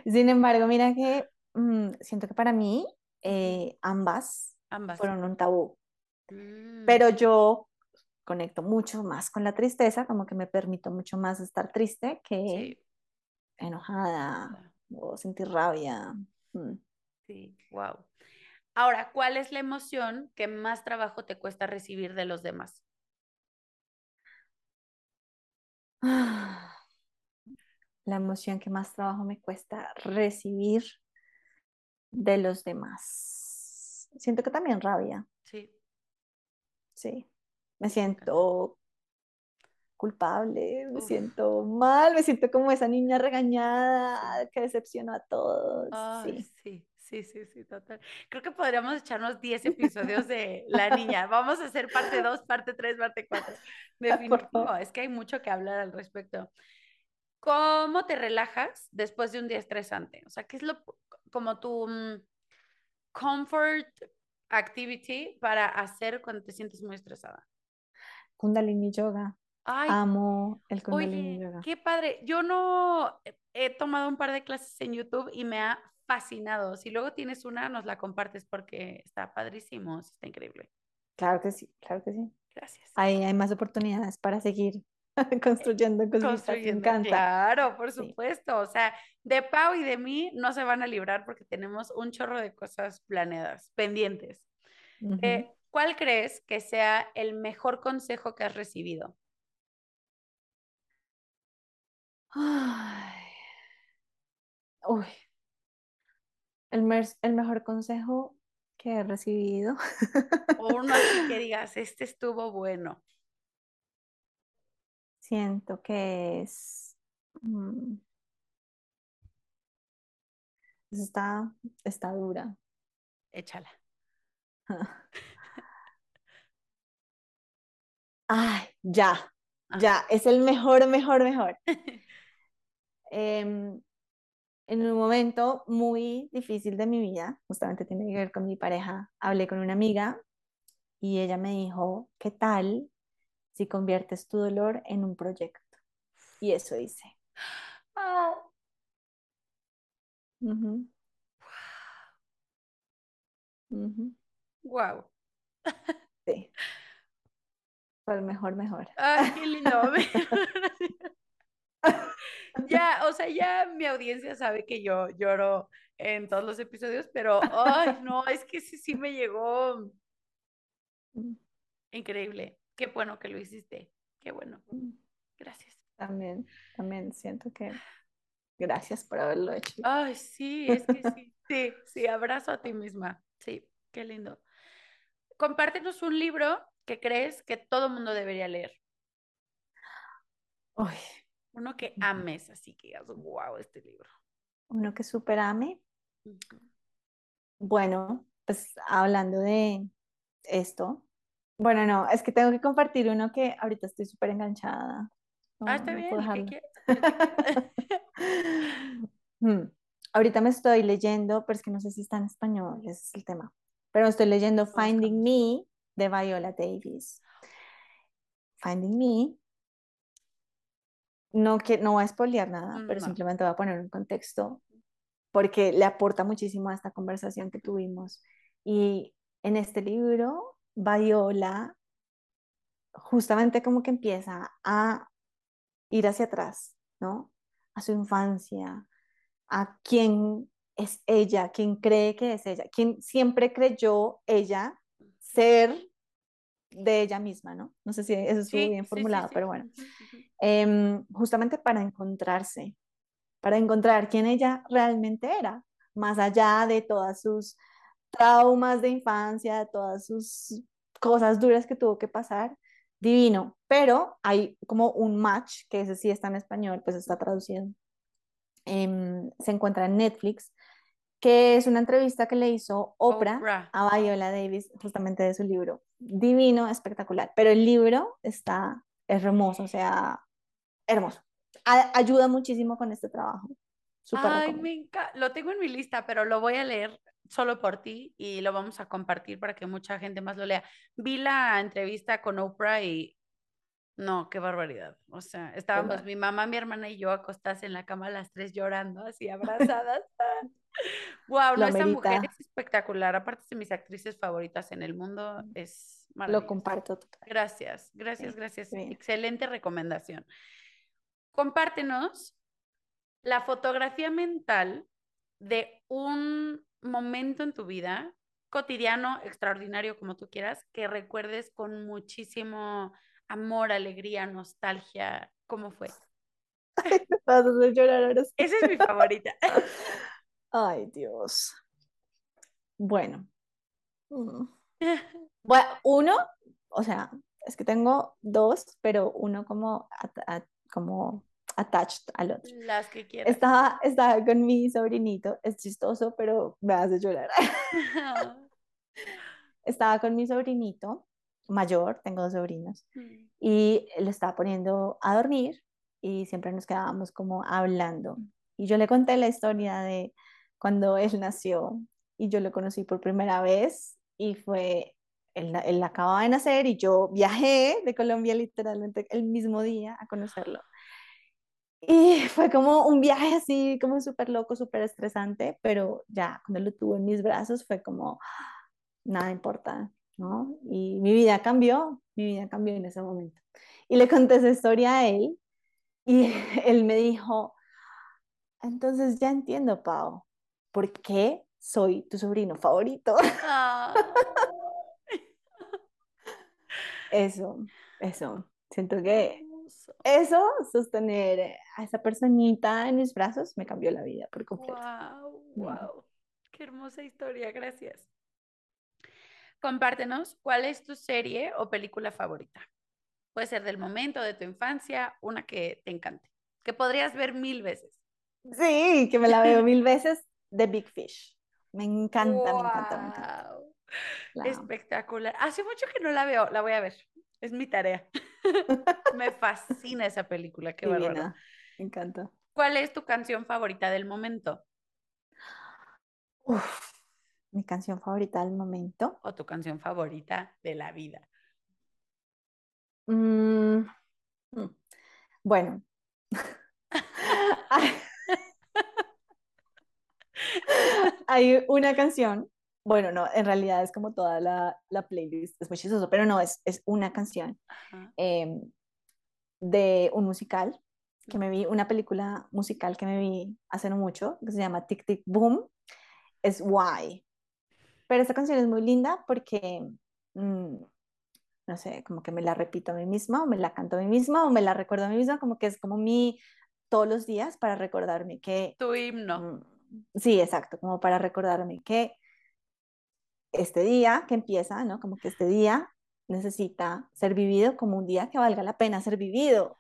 Sin embargo, mira que mm, siento que para mí eh, ambas Ambas. fueron un tabú, Mm, pero yo conecto mucho más con la tristeza, como que me permito mucho más estar triste que sí, enojada o sentir rabia. Mm. sí, wow. Ahora, ¿cuál es la emoción que más trabajo te cuesta recibir de los demás? La emoción que más trabajo me cuesta recibir de los demás. Siento que también rabia, Sí, sí. Me siento culpable, me Uf. siento mal, me siento como esa niña regañada que decepcionó a todos. Sí, sí, sí, sí, sí, total. Creo que podríamos echarnos 10 episodios de La Niña. Vamos a hacer parte 2, parte 3, parte 4. por Definitivo, es que hay mucho que hablar al respecto. ¿Cómo te relajas después de un día estresante? O sea, ¿qué es lo como tu mm, comfort activity para hacer cuando te sientes muy estresada? Kundalini Yoga. Ay, Amo el Kundalini oye, Yoga. qué padre. Yo no he- he tomado un par de clases en YouTube y me ha fascinado. Si luego tienes una, nos la compartes porque está padrísimo, está increíble. Claro que sí, claro que sí. Gracias. Ahí hay más oportunidades para seguir construyendo cositas. Me Construyendo, encanta. claro, por Sí. supuesto. O sea, de Pau y de mí no se van a librar porque tenemos un chorro de cosas planeadas, pendientes. Ujú. Eh, ¿cuál crees que sea el mejor consejo que has recibido? Ay. Uy. El, el mejor consejo que he recibido. O uno así que digas, este estuvo bueno. Siento que es. mm, está, está dura. Échala. Ay, ya, Ah. ya, es el mejor, mejor, mejor. Em, en un momento muy difícil de mi vida, justamente tiene que ver con mi pareja, hablé con una amiga y ella me dijo, ¿qué tal si conviertes tu dolor en un proyecto? Y eso hice. Ah, Ujú, ujú, wow. sí. Fue el mejor, mejor. Ay, qué lindo. Ya, o sea, ya mi audiencia sabe que yo lloro en todos los episodios, pero ay, no, es que sí, sí me llegó Mm, increíble. Qué bueno que lo hiciste. Qué bueno. mm. Gracias. También, también siento que gracias por haberlo hecho. Ay, sí, es que sí, sí, sí, abrazo a ti misma. Sí, qué lindo. Compártenos un libro que crees que todo mundo debería leer. Uy, Uno que ames, así que digas, wow, este libro. uno que super ame. Bueno, pues hablando de esto, bueno, no, es que tengo que compartir uno que ahorita estoy súper enganchada. No, Ah, está no bien, puedo el que dejarlo. quieras, el que quieras. Mm, Ahorita me estoy leyendo, pero es que no sé si está en español, ese es el tema. Pero estoy leyendo Finding. Me de Viola Davis. Finding Me, no, que, no voy a spoilear nada, pero No. simplemente voy a poner un contexto porque le aporta muchísimo a esta conversación que tuvimos. Y en este libro, Viola justamente como que empieza a ir hacia atrás, ¿no? A su infancia, a quién es ella, quién cree que es ella, quién siempre creyó ella ser de ella misma, ¿no? No sé si eso estuvo Sí, bien sí, formulado, sí. pero bueno. Em, justamente para encontrarse, para encontrar quién ella realmente era, más allá de todas sus traumas de infancia, de todas sus cosas duras que tuvo que pasar, divino, pero hay como un match, que ese sí está en español, pues está traducido, em, se encuentra en Netflix, que es una entrevista que le hizo Oprah, Oprah. a Viola Davis, justamente de su libro. Divino, espectacular, pero el libro está hermoso, o sea, hermoso. A- ayuda muchísimo con este trabajo. Súper Ay, me encanta. Lo tengo en mi lista, pero lo voy a leer solo por ti y lo vamos a compartir para que mucha gente más lo lea. Vi la entrevista con Oprah y no, qué barbaridad. O sea, estábamos mi mamá, mi hermana y yo acostadas en la cama las tres llorando, así abrazadas. Wow, no, esa mujer es espectacular. Aparte de mis actrices favoritas en el mundo, es Lo comparto total. Gracias, gracias, gracias. bien. Excelente recomendación. Compártenos la fotografía mental de un momento en tu vida, cotidiano, extraordinario, como tú quieras, que recuerdes con muchísimo amor, alegría, nostalgia. ¿Cómo fue? Me vas a hacer llorar ahora sí. Esa es mi favorita. Ay, Dios. Bueno. Mm. Bueno, uno, o sea, es que tengo dos, pero uno como, como attached al otro. Las que quieras. Estaba, estaba con mi sobrinito, es chistoso, pero me hace llorar. Estaba con mi sobrinito mayor, tengo dos sobrinos, y le estaba poniendo a dormir y siempre nos quedábamos como hablando. Y yo le conté la historia de cuando él nació y yo lo conocí por primera vez y fue él, él acababa de nacer y yo viajé de Colombia literalmente el mismo día a conocerlo. Y fue como un viaje así, como súper loco, súper estresante, pero ya cuando lo tuve en mis brazos fue como, nada importa, ¿no? Y mi vida cambió, mi vida cambió en ese momento. Y le conté esa historia a él y él me dijo, entonces ya entiendo, Pau, ¿por qué soy tu sobrino favorito? Ah. Eso, eso. Siento que eso, sostener a esa personita en mis brazos, me cambió la vida por completo. Wow, wow. Qué hermosa historia, gracias. Compártenos, ¿cuál es tu serie o película favorita? Puede ser del momento, de tu infancia, una que te encante, que podrías ver mil veces. Sí, que me la veo mil veces, The Big Fish. Me encanta, me encanta, me encanta. Espectacular. Hace mucho que no la veo, la voy a ver. Es mi tarea. me fascina esa película, qué bárbaro. Me encanta. ¿Cuál es tu canción favorita del momento? Uf, mi canción favorita del momento. O tu canción favorita de la vida. Mm, mm. bueno. Hay una canción, bueno, no, en realidad es como toda la, la playlist, es muy chistoso, pero no, es, es una canción em, de un musical que me vi, una película musical que me vi hace no mucho, que se llama Tic Tic Boom, es Why. Pero esta canción es muy linda porque mm, no sé, como que me la repito a mí misma, o me la canto a mí misma, o me la recuerdo a mí misma, como que es como mi todos los días para recordarme que... Tu himno. Mm, sí, exacto, como para recordarme que este día que empieza, ¿no? Como que este día necesita ser vivido como un día que valga la pena ser vivido.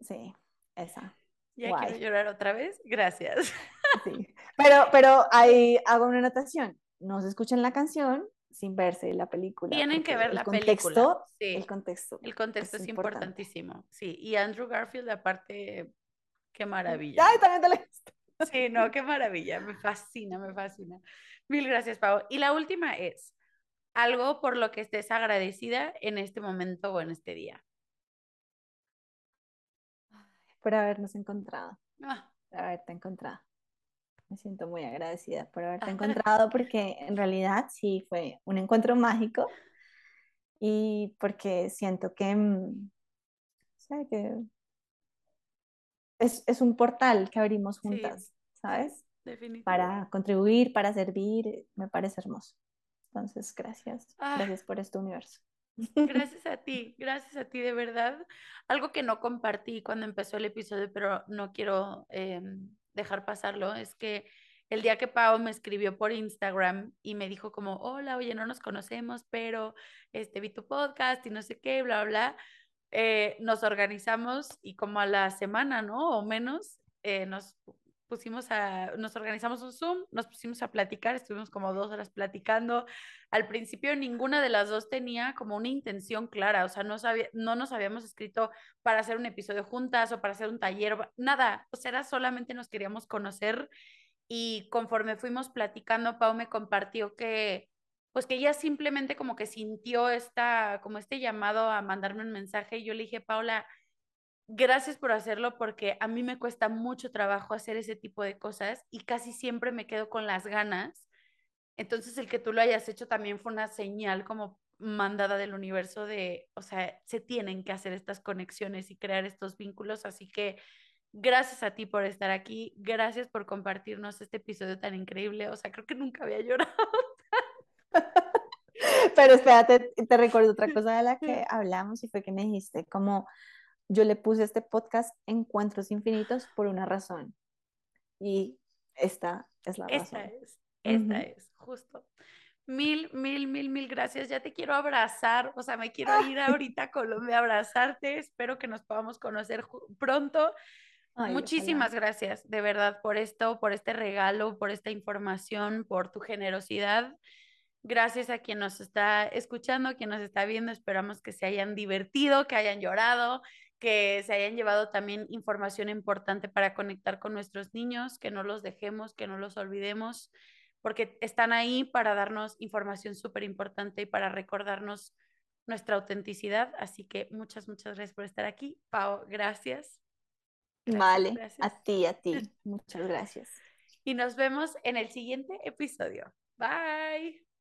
Sí, esa. Ya quiero llorar otra vez, gracias. Sí, pero, pero ahí hago una anotación. No se escucha en la canción, sin verse la película. Tienen que ver la película. Sí. El contexto. El contexto es, importantísimo. Sí, y Andrew Garfield, aparte, qué maravilla. Ay, también te la Sí, no, qué maravilla. Me fascina, me fascina. Mil gracias, Pau. Y la última es, algo por lo que estés agradecida en este momento o en este día. Por habernos encontrado. Ah. Por haberte encontrado. Me siento muy agradecida por haberte encontrado porque en realidad sí fue un encuentro mágico y porque siento que, mm, que es, es, un portal que abrimos juntas, ¿sabes? Para contribuir, para servir, me parece hermoso. Entonces, gracias. Ah. Gracias por este universo. Gracias a ti, gracias a ti de verdad. Algo que no compartí cuando empezó el episodio, pero no quiero em, dejar pasarlo, es que el día que Pau me escribió por Instagram y me dijo como, hola, oye, no nos conocemos, pero este, vi tu podcast y no sé qué, bla, bla, eh, nos organizamos y como a la semana, ¿no? O menos, eh, nos pusimos a, nos organizamos un Zoom, nos pusimos a platicar, estuvimos como dos horas platicando. Al principio ninguna de las dos tenía como una intención clara, o sea, no, sabía, no nos habíamos escrito para hacer un episodio juntas o para hacer un taller, nada, o sea, era solamente nos queríamos conocer y conforme fuimos platicando, Pau me compartió que pues que ella simplemente como que sintió esta, como este llamado a mandarme un mensaje y yo le dije, Paula, gracias por hacerlo porque a mí me cuesta mucho trabajo hacer ese tipo de cosas y casi siempre me quedo con las ganas. Entonces el que tú lo hayas hecho también fue una señal como mandada del universo de, o sea, se tienen que hacer estas conexiones y crear estos vínculos. Así que gracias a ti por estar aquí, gracias por compartirnos este episodio tan increíble. O sea, creo que nunca había llorado. Pero espérate, te recuerdo otra cosa de la que hablamos y fue que me dijiste como yo le puse este podcast Encuentros Infinitos por una razón. Y esta es la razón. Esta es, esta es, justo. Mil, mil, mil, mil gracias. Ya te quiero abrazar, o sea, me quiero ir ahorita a Colombia a abrazarte. Espero que nos podamos conocer pronto. Muchísimas gracias, de verdad, por esto, por este regalo, por esta información, por tu generosidad. Gracias a quien nos está escuchando, quien nos está viendo. Esperamos que se hayan divertido, que hayan llorado, que se hayan llevado también información importante para conectar con nuestros niños, que no los dejemos, que no los olvidemos. porque están ahí para darnos información súper importante y para recordarnos nuestra autenticidad. Así que muchas, muchas gracias por estar aquí. Pau, gracias. vale, a ti, a ti. Muchas gracias. Y nos vemos en el siguiente episodio. Bye.